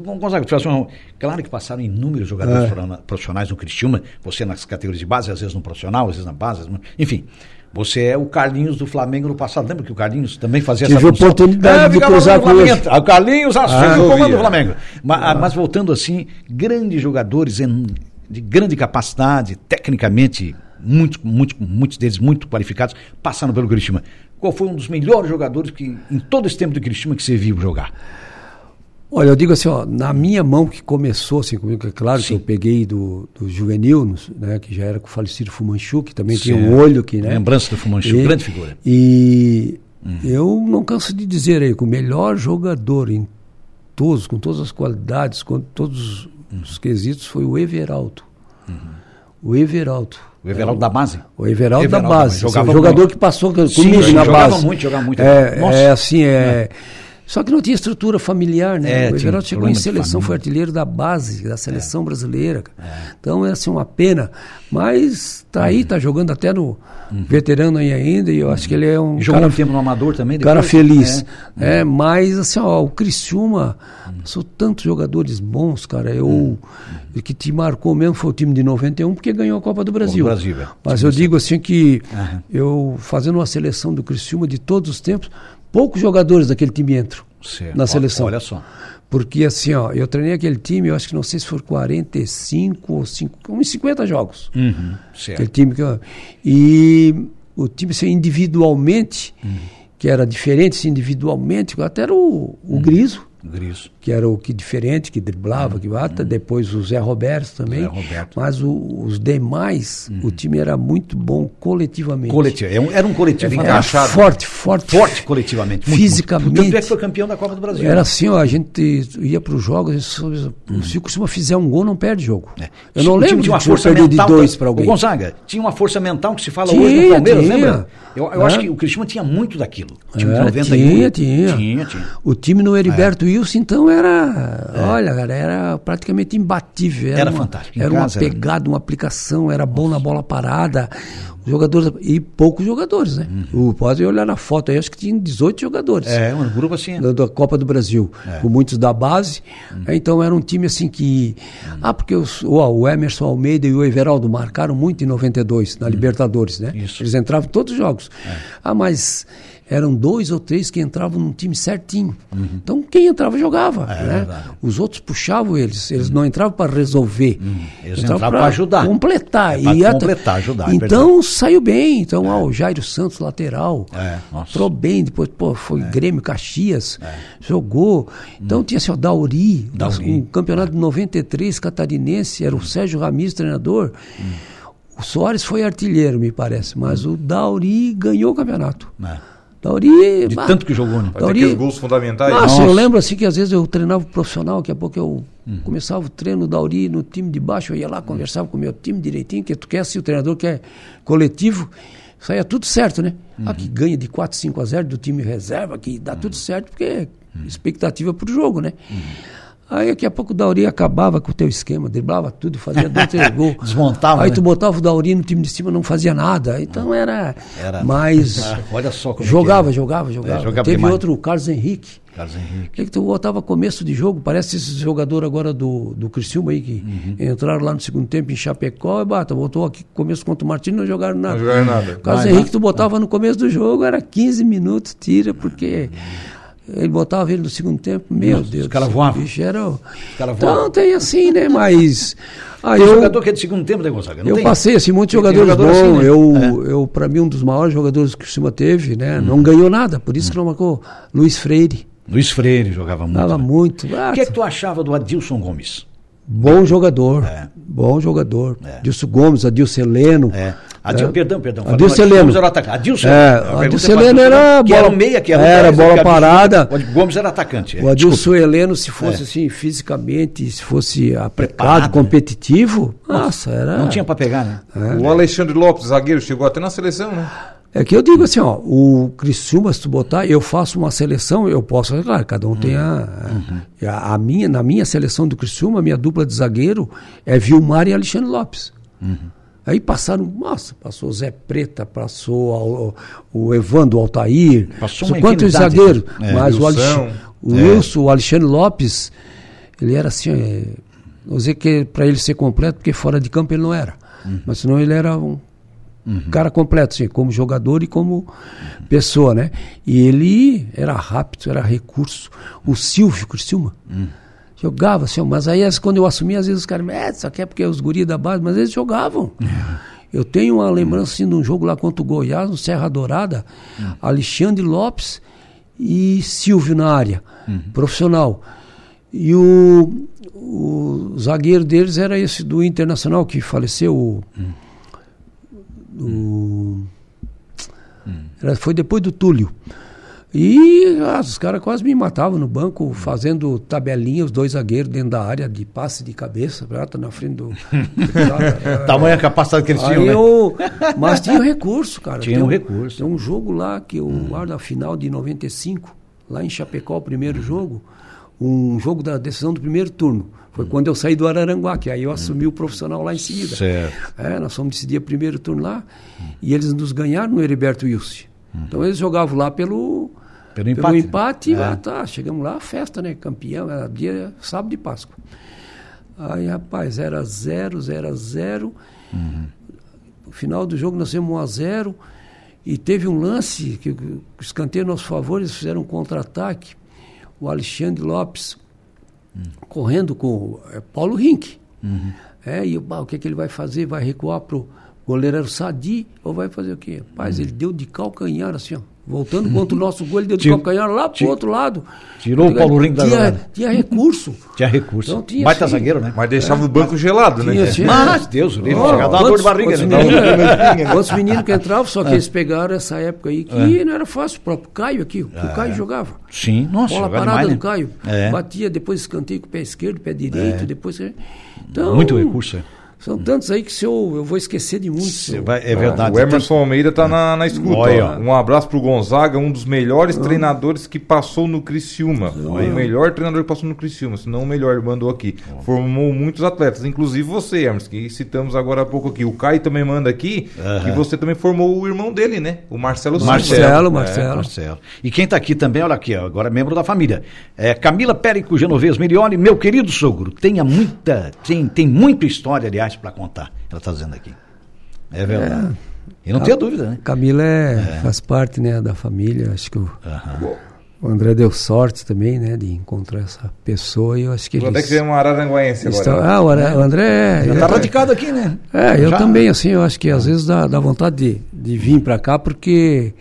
Claro que passaram inúmeros jogadores pro- profissionais no Cristiúma, você nas categorias de base, às vezes no profissional, às vezes na base, enfim. Você é o Carlinhos do Flamengo no passado. Lembra que o Carlinhos também fazia Tive essa função? oportunidade de ficava cruzar com ele. Flamengo. O Carlinhos assume o resolvia. comando do Flamengo. Ma- Mas, voltando assim, grandes jogadores de grande capacidade, tecnicamente, muitos, muitos, muitos deles muito qualificados, passaram pelo Criciúma. Qual foi um dos melhores jogadores que, em todo esse tempo do Criciúma que você viu jogar? Olha, eu digo assim, ó, na minha mão que começou assim comigo, que é claro que Sim. eu peguei do, do juvenil, né, que já era com o falecido Fumanchu, que também tinha Certo. um olho aqui, né? Lembrança do Fumanchu, grande figura. E eu não canso de dizer aí que o melhor jogador em todos, com todas as qualidades, com todos os quesitos, foi o Everaldo. O Everaldo. O Everaldo da base? O Everaldo, Everaldo da base. jogava Assim, o jogador muito. que passou comigo sim, na jogava base. muito, jogava muito. É, é assim, é. Só que não tinha estrutura familiar, né? É, o Everaldo chegou em seleção, foi artilheiro da base, da seleção brasileira. cara. Então é assim uma pena. Mas tá aí, tá jogando até no veterano aí ainda, e eu acho que ele é um jogou cara muito tempo no Amador também? cara depois? feliz. É. É. mas assim, ó, o Criciúma, são tantos jogadores bons, cara. Eu, o que te marcou mesmo foi o time de 91, porque ganhou a Copa do Brasil. Copa do Brasil, é. Mas eu digo assim que eu, fazendo uma seleção do Criciúma de todos os tempos, poucos jogadores daquele time entram Certo. na seleção. Olha só. Porque assim, ó, eu treinei aquele time, eu acho que não sei se foram 45 ou 5, uns 50 jogos. Uhum, Aquele certo. time que eu- e o time assim, individualmente, que era diferente assim, individualmente, até era o, o Griso, Griso. que era o que diferente, que driblava, que bata, depois o Zé Roberto também. Zé Roberto. Mas o- os demais, o time era muito bom coletivamente. Coletivo. Era um, era um coletivo Era encaixado. forte, forte. Forte coletivamente. muito, Fisicamente. Muito. Tanto é que foi campeão da Copa do Brasil. Era assim, ó, a gente ia para os jogos, se o Costuma fizer um gol, não perde jogo. É. Eu não O time lembro tinha uma de tinha força perdido de mental. dois para alguém. O Gonzaga tinha uma força mental que se fala Tinha, hoje no Palmeiras, tinha. lembra? Eu, eu É. acho que o Cristiano tinha muito daquilo. O time de É, 91. tinha, tinha. Tinha, tinha. O time no Heriberto Wilson, então, era. Olha, cara, era praticamente imbatível. É. Era uma, fantástico. Era uma era- pegada, uma aplicação, era bom na bola parada. Os jogadores. E poucos jogadores, né? O, pode olhar na foto aí, acho que tinha 18 jogadores. Uhum. É, um grupo assim. Da, da Copa do Brasil, É. com muitos da base. Então era um time assim que. Ah, porque os, ó, o Emerson Almeida e o Everaldo marcaram muito em 92, na Libertadores, né? Uhum. Isso. É. Eles entravam em todos os jogos. Ah, mas eram dois ou três que entravam num time certinho. Então quem entrava jogava. né? Uhum. É verdade. Uhum. Os outros puxavam eles, eles não entravam para resolver. Eles entravam pra ajudar. Completar. É, E completar, ajudar, é Então saiu bem. Então, ó, o Jairo Santos, lateral. É. Entrou bem, depois pô, foi Grêmio Caxias, jogou. Então tinha assim, o Dauri, Dauri. um campeonato de 93 catarinense, era o Sérgio Ramis treinador. O Soares foi artilheiro, me parece, mas o Dauri ganhou o campeonato. É. Dauri. De bah, tanto que jogou, né? Dauri- aqueles gols fundamentais. Nossa, Nossa. eu lembro assim que às vezes eu treinava profissional, daqui a pouco eu começava o treino da Uri no time de baixo, eu ia lá, conversava com o meu time direitinho, que tu quer, se o treinador quer coletivo, saia tudo certo, né? Ah, que ganha de 4, 5 a 0 do time reserva, que dá tudo certo, porque é expectativa pro jogo, né? Aí daqui a pouco o Dauri acabava com o teu esquema, driblava tudo, fazia dois, três gols. Desmontava, Aí né? tu botava o Dauri no time de cima, não fazia nada. Então era. Era- Mas. Ah, olha só como é que jogava, era. jogava, jogava, É, jogava Teve demais. outro, o Carlos Henrique. Carlos Henrique. Que que tu botava começo de jogo, parece esse jogador agora do, do Criciúma aí, que Uhum. entraram lá no segundo tempo em Chapecó e bata, botou aqui começo contra o Martins não jogaram nada. Não jogaram nada. O Carlos Vai, Henrique tu botava no começo do jogo, era 15 minutos, tira, porque ele botava ele no segundo tempo, meu Deus. os caras céu, voavam. bicho, era o- caras Então tem assim, né, mas... Aí Tem eu, jogador que é de segundo tempo, né, Gonzaga? Não eu tem? passei assim muitos Tem- jogadores jogador bons. assim, né? Eu, eu para mim um dos maiores jogadores que o Cima teve, né? Não ganhou nada, por isso que não marcou. Luiz Freire, Luiz Freire jogava muito. dava né? muito. Ah, O que é que tu achava do Adilson Gomes? Bom jogador, É. bom jogador. É. Adilson Gomes, Adilson Heleno. É. Adil, É. Perdão, perdão. Adilson Heleno. Gomes era o atacante. Adilson, É, Adilson é Heleno era que era bola- o meia, que era, era o bola Adilson- parada. O Gomes era atacante. é. O Adilson Heleno, se fosse É. assim, fisicamente, se fosse aplicado, né? competitivo, nossa, era. Não tinha pra pegar, né? O Alexandre Lopes, zagueiro, chegou até na seleção, né? É que eu digo assim, ó, o Criciúma, se tu botar, eu faço uma seleção, eu posso, claro, cada um tem a, a, a minha, na minha seleção do Criciúma, a minha dupla de zagueiro é Vilmar e Alexandre Lopes. Aí passaram, nossa, passou o Zé Preta, passou o, o Evandro Altair, Passou quantos zagueiros, né? É, mas o. Alex, o É. Wilson, o Alexandre Lopes, ele era assim, é, vou dizer que para ele ser completo, porque fora de campo ele não era, mas senão ele era um cara completo, assim, como jogador e como pessoa, né? E ele era rápido, era recurso. O Silvio Criciúma jogava, assim, mas aí quando eu assumi, às vezes os caras, é, só que é porque é os guris da base, mas eles jogavam. Eu tenho uma lembrança assim, de um jogo lá contra o Goiás, no Serra Dourada, Alexandre Lopes e Silvio na área, profissional. E o, o zagueiro deles era esse do Internacional que faleceu, o, o- era- foi depois do Túlio. E ah, os caras quase me matavam no banco, fazendo tabelinha, os dois zagueiros dentro da área de passe de cabeça, tá na frente do. Tamanha capacidade que eles tinham, né? eu, mas tinha recurso, cara. Tinha Tem um recurso. Tem um jogo lá que eu guardo a final de 95, lá em Chapecó, o primeiro jogo, um jogo da decisão do primeiro turno. Foi quando eu saí do Araranguá, que aí eu assumi o profissional lá em seguida. Certo. É, nós fomos decidir o primeiro turno lá e eles nos ganharam no Heriberto Wilson. Então eles jogavam lá pelo, Pelo empate, né? empate. Ah, tá, chegamos lá, festa, né? Campeão, era dia sábado de Páscoa. Aí, rapaz, era zero, zero a zero. No final do jogo nós temos 1 a 0 e teve um lance que o escanteio a nosso favor, eles fizeram um contra-ataque. O Alexandre Lopes correndo com o é, Paulo Rink. É, e bah, o que, que ele vai fazer? Vai recuar pro goleiro Sadi ou vai fazer o quê? Rapaz, ele deu de calcanhar assim, ó. Voltando contra o nosso gol, ele deu de calcanhar lá pro outro lado. tirou o Paulo Rink da tinha, tinha recurso. Tinha recurso. Então tinha, Baita sim. zagueiro, né? Mas deixava o banco gelado, né? Mas, Deus, o livro chegava dor de barriga, quantos né? meninos- Quantos meninos que entravam, só que eles pegaram essa época aí que não era fácil. O próprio Caio aqui, o Caio jogava. Sim, nossa, Bola parada demais, do né? Caio. É. Batia, depois escanteio com o pé esquerdo, pé direito, depois. Então, Muito recurso, é. São tantos aí que se eu, eu vou esquecer de muitos. Vai- é verdade. O Emerson Almeida tá na, na escuta. Olha. Um abraço pro Gonzaga, um dos melhores Ah. treinadores que passou no Criciúma. O melhor treinador que passou no Criciúma, se não o melhor, mandou aqui. Formou muitos atletas, inclusive você, Emerson, que citamos agora há pouco aqui. O Caio também manda aqui que você também formou o irmão dele, né? O Marcelo Silva. Marcelo, Marcelo. Marcelo. E quem está aqui também, olha aqui, agora é membro da família. É Camila Périco Genovez Milione, meu querido sogro, tenha muita, tem, tem muita história, aliás, para contar. Ela está dizendo aqui. É verdade. E não tenha dúvida, né? Camila é, faz parte né, da família. Acho que o, Aham. o André deu sorte também, né, de encontrar essa pessoa e eu acho que Vou eles. que ser um araranguaense estão- agora. ah, o André- o André. Já é- está radicado aqui, né? É, eu Já- também, assim, eu acho que às vezes dá, dá vontade de, de vir pra cá, porque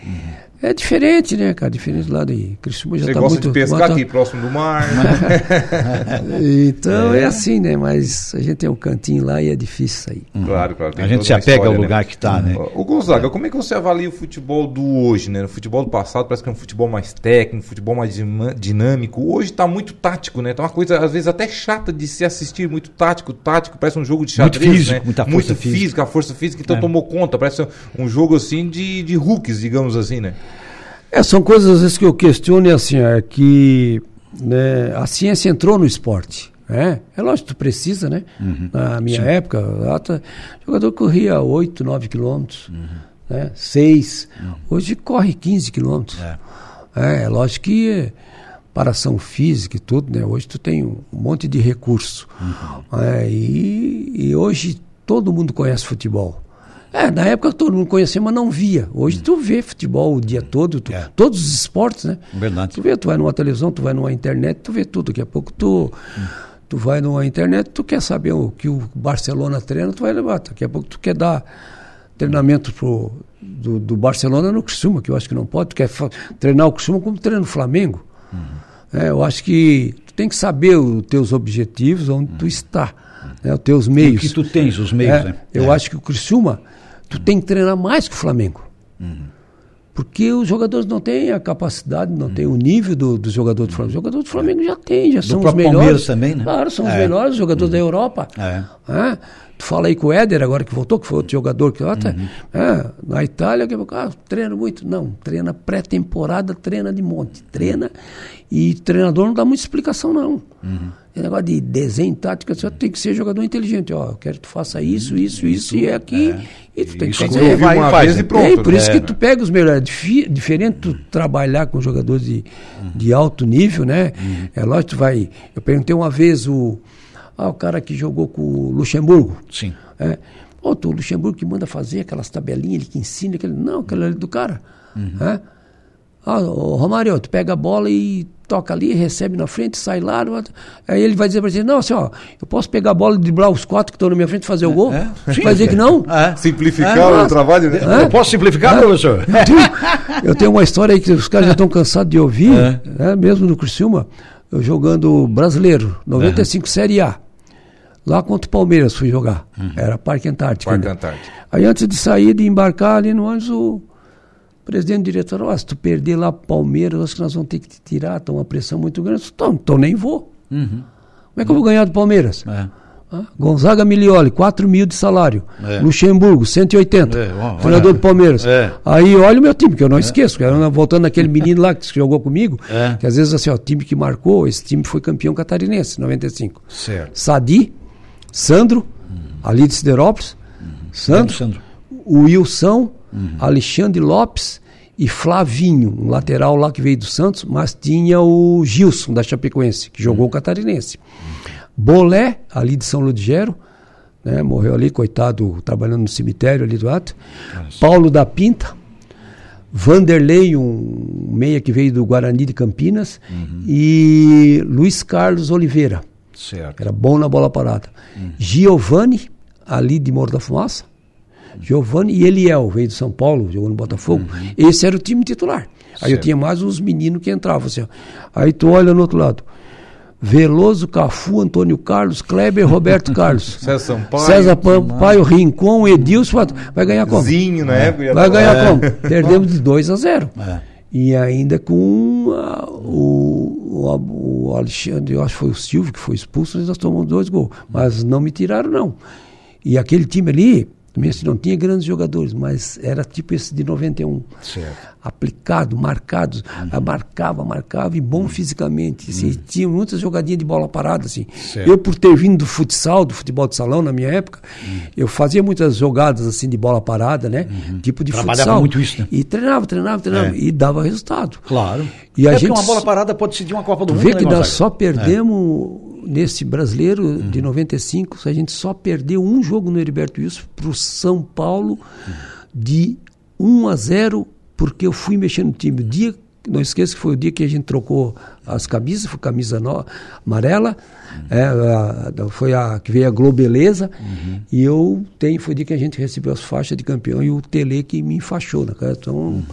é diferente, né, cara? Diferente lá de Criciúma já Você tá gosta muito... de pescar bota- aqui, próximo do mar. Então é. assim, né? Mas a gente tem um cantinho lá e é difícil sair. Claro, claro. tem A gente se apega ao lugar né? que está, né? Ô Gonzaga, como é que você avalia o futebol do hoje, né? O futebol do passado parece que é um futebol mais técnico, um futebol mais dinâmico. Hoje tá muito tático, né? Tá uma coisa, às vezes, até chata de se assistir, muito tático, tático, parece um jogo de Muito xadrez, físico, né? muita força muito física. física, a força física, então É. tomou conta, parece um jogo assim de, de hooks, digamos assim, né? É, são coisas às vezes que eu questiono, é assim, é que né, a ciência entrou no esporte. É, é lógico, tu precisa, né? Uhum. Na minha época, lá tá- o jogador corria 8, 9 quilômetros, Uhum. né? 6. Hoje corre 15 quilômetros. É. É, é lógico que é, para ação física e tudo, né? Hoje tu tem um monte de recurso. Uhum. É, e, e hoje todo mundo conhece futebol. É, na época todo mundo conhecia, mas não via. Hoje tu vê futebol o dia todo, tu- Uhum. É. todos os esportes, né? Verdade. Tu vê, tu vai numa televisão, tu vai numa internet, tu vê tudo. Daqui a pouco tu, tu vai numa internet, tu quer saber o que o Barcelona treina, tu vai levar. Daqui a pouco tu quer dar treinamento pro, do, do Barcelona no Criciúma, que eu acho que não pode. Tu quer treinar o Criciúma como treina o Flamengo. É, eu acho que tu tem que saber os teus objetivos, onde tu está, né, os teus meios. que tu tens, os meios, É, né? Eu É. acho que o Criciúma, tu tem que treinar mais que o Flamengo. Porque os jogadores não têm a capacidade, não têm o nível do, dos jogadores do Flamengo. Os jogadores do Flamengo já têm, já são os melhores. Palmeiras também, né? Claro, são os É. melhores jogadores da Europa. É. Tu fala aí com o Éder, agora que voltou, que foi outro jogador que outra, é, na Itália, que ah, treina muito. Não, treina pré-temporada, treina de monte. Treina e treinador não dá muita explicação, não. Esse negócio de desenho tático, você tem que ser jogador inteligente. Ó, eu quero que tu faça isso, isso, isso, e é aqui. E tu tem que Isso fazer. vai uma faz, vez e pronto. É, por né? isso que tu pega os melhores. Difi- diferente tu trabalhar com jogadores de, de alto nível, né? É lógico, tu vai. Eu perguntei uma vez o. Ah, o cara que jogou com o Luxemburgo. Sim. É. Pô, tu, o Luxemburgo que manda fazer aquelas tabelinhas, ele que ensina aquele. Não, aquele ali do cara. É. Ah, ô, Romário, tu pega a bola e toca ali, recebe na frente, sai lá. Aí ele vai dizer pra você, não, assim, ó, eu posso pegar a bola e driblar os quatro que estão na minha frente e fazer o gol? é. Tu vai dizer que não? É. Simplificar É, o trabalho, né? É. Eu posso simplificar, professor? Eu tenho uma história aí que os caras já estão cansados de ouvir, né, mesmo no Criciúma, eu jogando brasileiro, 95 Série A. Lá contra o Palmeiras fui jogar. Era Parque Antártico. Parque. Antártico. Aí antes de sair, de embarcar ali no ônibus, o presidente diretor, ó, se tu perder lá pro Palmeiras, acho que nós vamos ter que te tirar, tá uma pressão muito grande. Então, então nem vou. Como é que eu vou ganhar do Palmeiras? É. Ah, Gonzaga Milioli, 4 mil de salário. É. Luxemburgo, 180. É, ó, treinador do Palmeiras. É. Aí olha o meu time, que eu não esqueço. que era Voltando naquele menino lá que jogou comigo, É. que às vezes assim, ó, o time que marcou, esse time foi campeão catarinense, 95. Certo. Sadi, Sandro, ali de Siderópolis, Sandro, Sandro. o Wilson, Alexandre Lopes e Flavinho, um lateral lá que veio do Santos, mas tinha o Gilson da Chapecoense, que jogou o catarinense. Bolé, ali de São Ludgero, né, morreu ali, coitado, trabalhando no cemitério ali do ato. Paulo da Pinta, Vanderlei, um meia que veio do Guarani de Campinas, e Luiz Carlos Oliveira. Certo. Era bom na bola parada. Giovanni, ali de Morro da Fumaça. Giovanni e Eliel, veio de São Paulo, jogou no Botafogo. Esse era o time titular. Aí eu Certo. tinha mais os meninos que entravam. Assim, ó. Aí tu olha no outro lado. Veloso, Cafu, Antônio Carlos, Kleber, Roberto Carlos. César Sampaio. César Pampaio, Rincon, Edilson, vai ganhar como? Zinho na época. já Vai ganhar É. como? Perdemos de 2 a 0. É. E ainda com ah, o, o, o Alexandre, eu acho que foi o Silvio que foi expulso, nós tomamos dois gols. Mas não me tiraram, não. E aquele time ali, assim, não tinha grandes jogadores, mas era tipo esse de 91. Certo. Aplicado, marcado, ah, marcava, marcava e bom fisicamente. Assim, Tinha muitas jogadinhas de bola parada. Assim. Certo. Eu, por ter vindo do futsal, do futebol de salão na minha época, eu fazia muitas jogadas assim de bola parada, né? Tipo de Trabalhava futsal. muito isso, né? E treinava, treinava, treinava. É. E dava resultado. Claro. E a é gente porque uma bola parada pode decidir uma Copa do Mundo. vê né, que nós só perdemos nesse brasileiro de 95, a gente só perdeu um jogo no Heriberto Wilson para o São Paulo de 1 a 0, porque eu fui mexendo no time. O dia, não esqueça que foi o dia que a gente trocou as camisas, foi camisa no, amarela, é, a- a- foi a que veio a Globeleza, e eu tenho, foi o dia que a gente recebeu as faixas de campeão e o Tele que me enfaixou, né, cara? Então,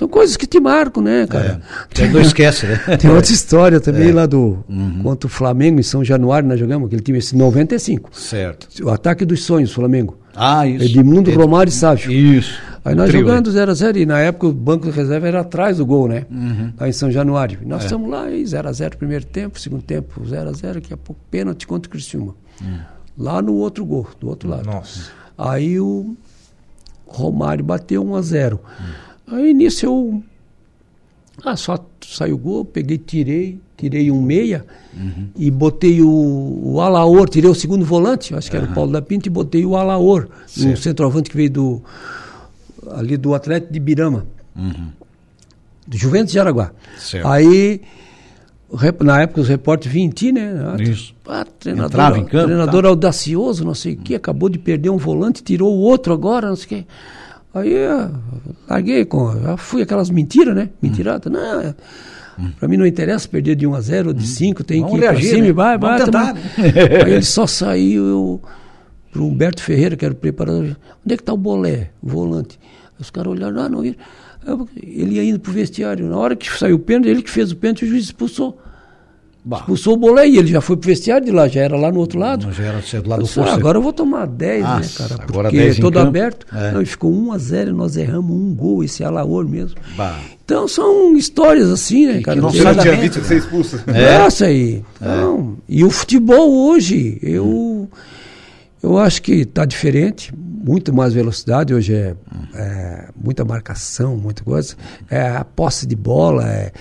são coisas que te marcam, né, cara? Você não esquece, né? Tem outra história também lá do. Contra o Flamengo em São Januário, nós jogamos aquele time esse 95. certo. O ataque dos sonhos, Flamengo. Ah, isso. Edmundo, Ed- Romário e Sávio. Isso. Aí nós Trio, jogando 0x0 e na época o banco de reserva era atrás do gol, né? Uhum. Lá em São Januário. E É. nós estamos lá, 0x0 primeiro tempo, segundo tempo 0x0, daqui a pouco pênalti contra o Criciúma. Hum. Lá no outro gol, do outro lado. Nossa. Aí o Romário bateu 1 a 0 Aí nisso eu. Ah, só saiu o gol, peguei, tirei, tirei um meia e botei o, o Alaor, tirei o segundo volante, acho que era o Paulo da Pinta, e botei o Alaor, um Certo. centroavante que veio do ali do Atlético de Birama. Do Juventus de Araguá. Certo. Aí, na época os repórteres vinham em ti, né? Ah, Isso. ah, treinador, Entrava em campo, treinador tá. audacioso, não sei o quê, acabou de perder um volante, tirou o outro agora, não sei o quê. Aí larguei com. Já fui aquelas mentiras, né? Hum. Mentirada. Não, é, pra mim não interessa perder de 1 a 0 ou de 5, tem Vamos que ir pra reagir, cima né? vai, vai. tentar, né? Aí ele só saiu eu, pro Humberto Ferreira, que era o preparador. Onde é que tá o bolé, o volante? Os caras olharam, ah, não eu- Ele ia indo pro vestiário. Na hora que saiu o pênalti, ele que fez o pênalti, o juiz expulsou. Bah. Expulsou o Bolé e ele já foi pro vestiário de lá, já era lá no outro lado. Não, já era ser do lado Eu do ah, agora eu vou tomar 10, né, Nossa, cara? Porque 10 em todo campo. aberto. É. Não, e ficou 1 a 0 e nós erramos um gol, esse Alaor mesmo. Bah. Então são histórias assim, né, cara? que não Tem- Você não sai tinha visto que você expulso? É. Nossa aí. Não. E o futebol hoje, eu, eu acho que está diferente, muito mais velocidade, hoje é, é muita marcação, muita coisa. É a posse de bola, é,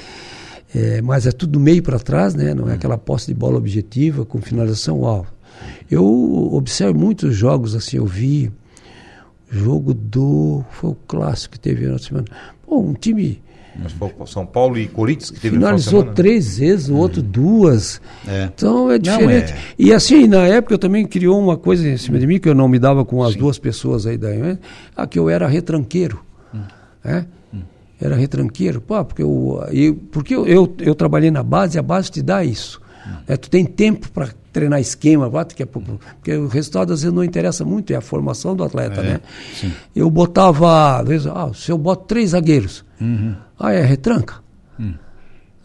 é, mas é tudo do meio para trás, né? Não é aquela posse de bola objetiva com finalização alvo. Eu observo muitos jogos assim, eu vi jogo do. Foi o clássico que teve na semana. Pô, um time Mas foi o São Paulo e Corinthians que teve finalizou três vezes, o outro duas. É. Então é diferente. é. E assim, na época eu também criou uma coisa em cima de mim, que eu não me dava com as duas pessoas aí daí, né? ah, que eu era retranqueiro. né? Era retranqueiro. Pô, porque eu, eu, porque eu, eu, eu trabalhei na base e a base te dá isso. É, tu tem tempo para treinar esquema, que é porque o resultado às vezes não interessa muito, é a formação do atleta, né? Eu botava, às vezes, ah, se eu boto três zagueiros, ah, é retranca?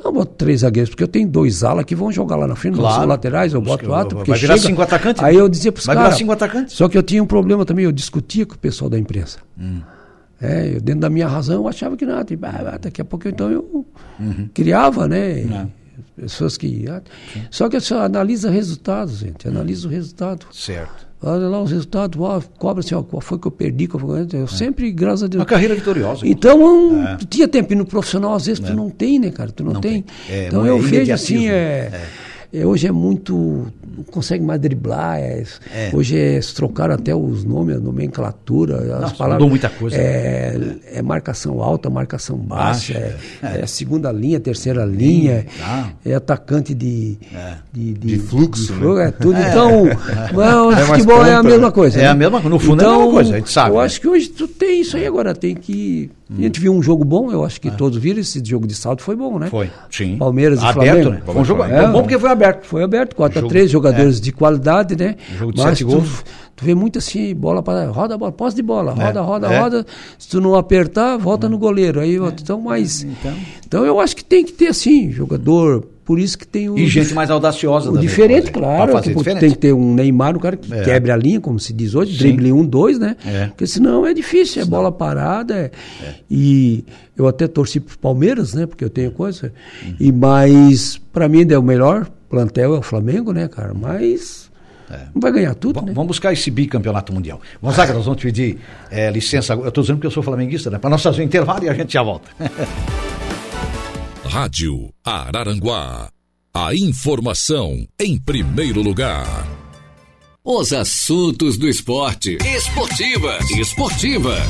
Eu boto três zagueiros, porque eu tenho dois alas que vão jogar lá na frente, Claro. não são laterais, eu Os boto quatro, porque vai virar chega- cinco atacantes, Aí né? eu dizia pros Vai virar caras. cinco atacantes. Só que eu tinha um problema também, eu discutia com o pessoal da imprensa. Hum. É, eu, dentro da minha razão, eu achava que nada. Bah, bah, daqui a pouco, então, eu criava, né? É. Pessoas que. ah, Só que você analisa resultados, gente. Analisa o resultado. Certo. Olha lá os resultados, ó, cobra assim, ó, qual foi que eu perdi, qual foi que eu, eu sempre, graças a Deus. Uma carreira vitoriosa. Então, um, tu tinha tempo. E no profissional, às vezes, tu não tem, né, cara? Tu não, Não tem. tem. É, então, não é eu vejo assim, é, é, hoje é muito. Não consegue mais driblar. é- É. Hoje é, se trocaram até os nomes, a nomenclatura, as Nossa, palavras. mudou muita coisa. É, é marcação alta, marcação baixa, Baixa, é, é segunda linha, terceira linha, tá. é atacante de, É. de, De fluxo, né? é tudo. Então, não, mais futebol é a mesma né? coisa. É né? a mesma- no fundo é a mesma coisa, a gente sabe, Eu né? acho que hoje tu tem isso aí agora, tem que. A gente viu um jogo bom, eu acho que todos viram esse jogo de salto foi bom, né? É. Foi, sim. Palmeiras e aberto, Flamengo. né? Foi um jogo foi bom porque foi aberto. Foi aberto, 4 Jogo- a 3 jogadores é. de qualidade, né? Jogo de Mas sete tu, gols. tu vê muito assim, bola para roda a bola, posse de bola, roda, roda, é. roda. Se tu não apertar, volta no goleiro. Aí, então, mas Então. então eu acho que tem que ter assim, jogador, por isso que tem o E gente mais audaciosa o diferente, claro. fazer tipo, tem que ter um Neymar, um cara que É. quebre a linha, como se diz hoje, Sim. drible um, dois, né? É. Porque senão é difícil, é bola parada. é- E eu até torci pro Palmeiras, né? Porque eu tenho coisa. Uhum. E mas para mim é o melhor plantel é o Flamengo, né, cara? Mas não vai ganhar tudo, V- né? Vamos buscar esse bicampeonato mundial. Gonzaga, nós vamos te pedir eh, licença. Eu estou dizendo que eu sou flamenguista, né? Para nós fazer um intervalo e a gente já volta. Rádio Araranguá. A informação em primeiro lugar. Os assuntos do esporte. Esportivas. Esportivas.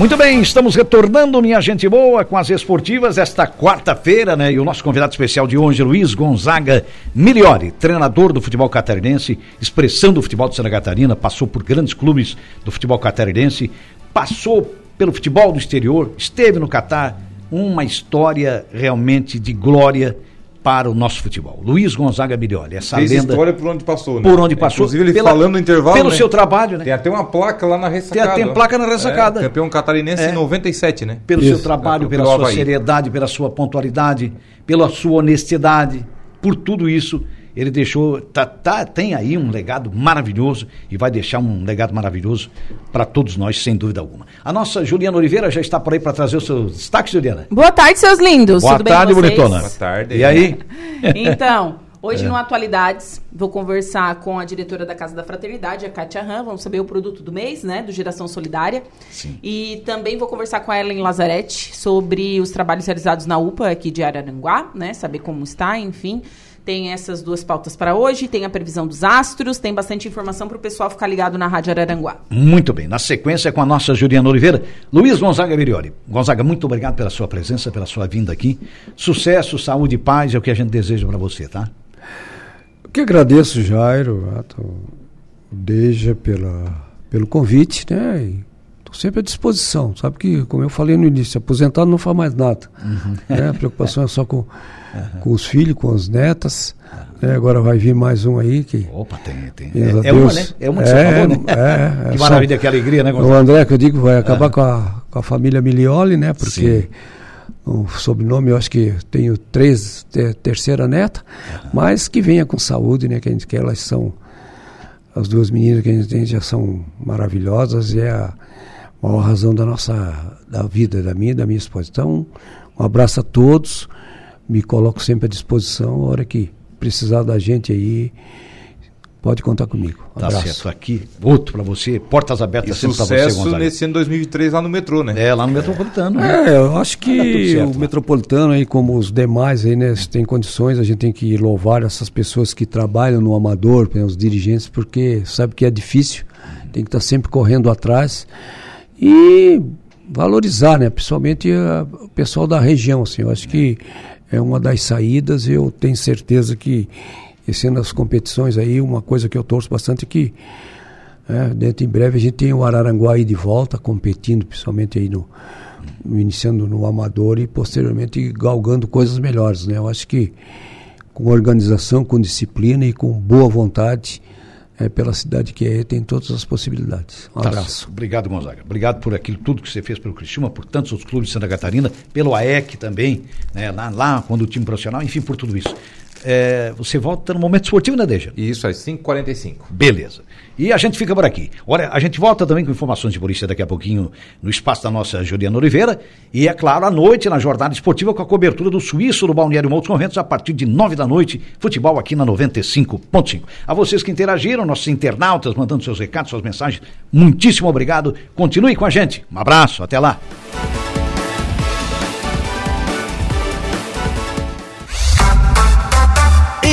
Muito bem, estamos retornando, minha gente boa, com as esportivas esta quarta-feira, né? E o nosso convidado especial de hoje, Luiz Gonzaga Miliori, treinador do futebol catarinense, expressão do futebol de Santa Catarina, passou por grandes clubes do futebol catarinense, passou pelo futebol do exterior, esteve no Catar, uma história realmente de glória para o nosso futebol. Luiz Gonzaga Miliori, essa Fez lenda história por onde passou, né? por onde passou. Inclusive ele pela- falando no intervalo, Pelo né? seu trabalho, né? Tem até uma placa lá na ressacada. tem ó. placa na ressacada. É, campeão catarinense É. em 97, né? pelo Isso. seu trabalho, É, pela sua Avaí. seriedade, pela sua pontualidade, pela sua honestidade, por tudo isso, ele deixou, tá, tá- tem aí um legado maravilhoso e vai deixar um legado maravilhoso para todos nós, sem dúvida alguma. A nossa Juliana Oliveira já está por aí para trazer o seu destaque, Juliana. Boa tarde, seus lindos. Boa Tudo tarde, bonitona. Boa tarde. E aí? Então, hoje É. no Atualidades, vou conversar com a diretora da Casa da Fraternidade, a Kátia Ram. Vamos saber o produto do mês, né? Do Geração Solidária. Sim. E também vou conversar com a Ellen Lazarete sobre os trabalhos realizados na UPA aqui de Araranguá, né? Saber como está, enfim. Tem essas duas pautas para hoje, tem a previsão dos astros, tem bastante informação para o pessoal ficar ligado na Rádio Araranguá. Muito bem, na sequência com a nossa Juliana Oliveira, Luiz Gonzaga Miriori. Gonzaga, muito obrigado pela sua presença, pela sua vinda aqui. Sucesso, saúde e paz é o que a gente deseja para você, tá? Eu que agradeço, Jairo, Ato, Deja, pela, pelo convite, né? Estou sempre à disposição. Sabe que, como eu falei no início, aposentado não faz mais nada. Uhum. Né? A preocupação é só com, uhum. com os filhos, com as netas. Né? Agora vai vir mais um aí que. Opa, tem, tem. É, é uma, né? É uma que é, você falou, né? É, é, que maravilha, que alegria, né? O André, que eu digo, vai acabar ah. com, a, com a família Milioli, né? Porque. Sim o sobrenome, eu acho que tenho três, ter, terceira neta, uhum. mas que venha com saúde, né? Que a gente quer, elas são as duas meninas que a gente tem já são maravilhosas e é a maior razão da nossa da vida, da minha e da minha esposa. Então, um abraço a todos, me coloco sempre à disposição, a hora que precisar da gente aí, Pode contar comigo. Um tá abraço. certo. Aqui, outro para você, portas abertas e sempre para você, Gonzaga. nesse ano 2003 lá no metrô, né? É, lá no Metropolitano. Né? É, eu acho que certo, o Metropolitano aí, como os demais aí, né, tem condições, a gente tem que louvar essas pessoas que trabalham no amador, né, os dirigentes, porque sabe que é difícil, tem que estar tá sempre correndo atrás e valorizar, né, principalmente a, o pessoal da região, assim, eu acho que é uma das saídas, eu tenho certeza que e sendo as competições aí, uma coisa que eu torço bastante é que é, dentro em breve a gente tem o Araranguá aí de volta, competindo, principalmente aí no, iniciando no amador e posteriormente galgando coisas melhores, né? Eu acho que com organização, com disciplina e com boa vontade, é, pela cidade que é, tem todas as possibilidades. Um tá abraço. Certo. Obrigado, Gonzaga. Obrigado por aquilo tudo que você fez pelo Criciúma, por tantos outros clubes de Santa Catarina, pelo AEC também, né, lá, lá quando o time profissional, enfim, por tudo isso. É, você volta no momento esportivo, né, Deja? Isso, às 5h45. Beleza. E a gente fica por aqui. Olha, a gente volta também com informações de polícia daqui a pouquinho no espaço da nossa Juliana Oliveira. E é claro, à noite, na jornada esportiva, com a cobertura do Suíço do Balneário Montes Conventos, a partir de 9 da noite, futebol aqui na 95.5. A vocês que interagiram, nossos internautas, mandando seus recados, suas mensagens, muitíssimo obrigado. Continue com a gente. Um abraço, até lá.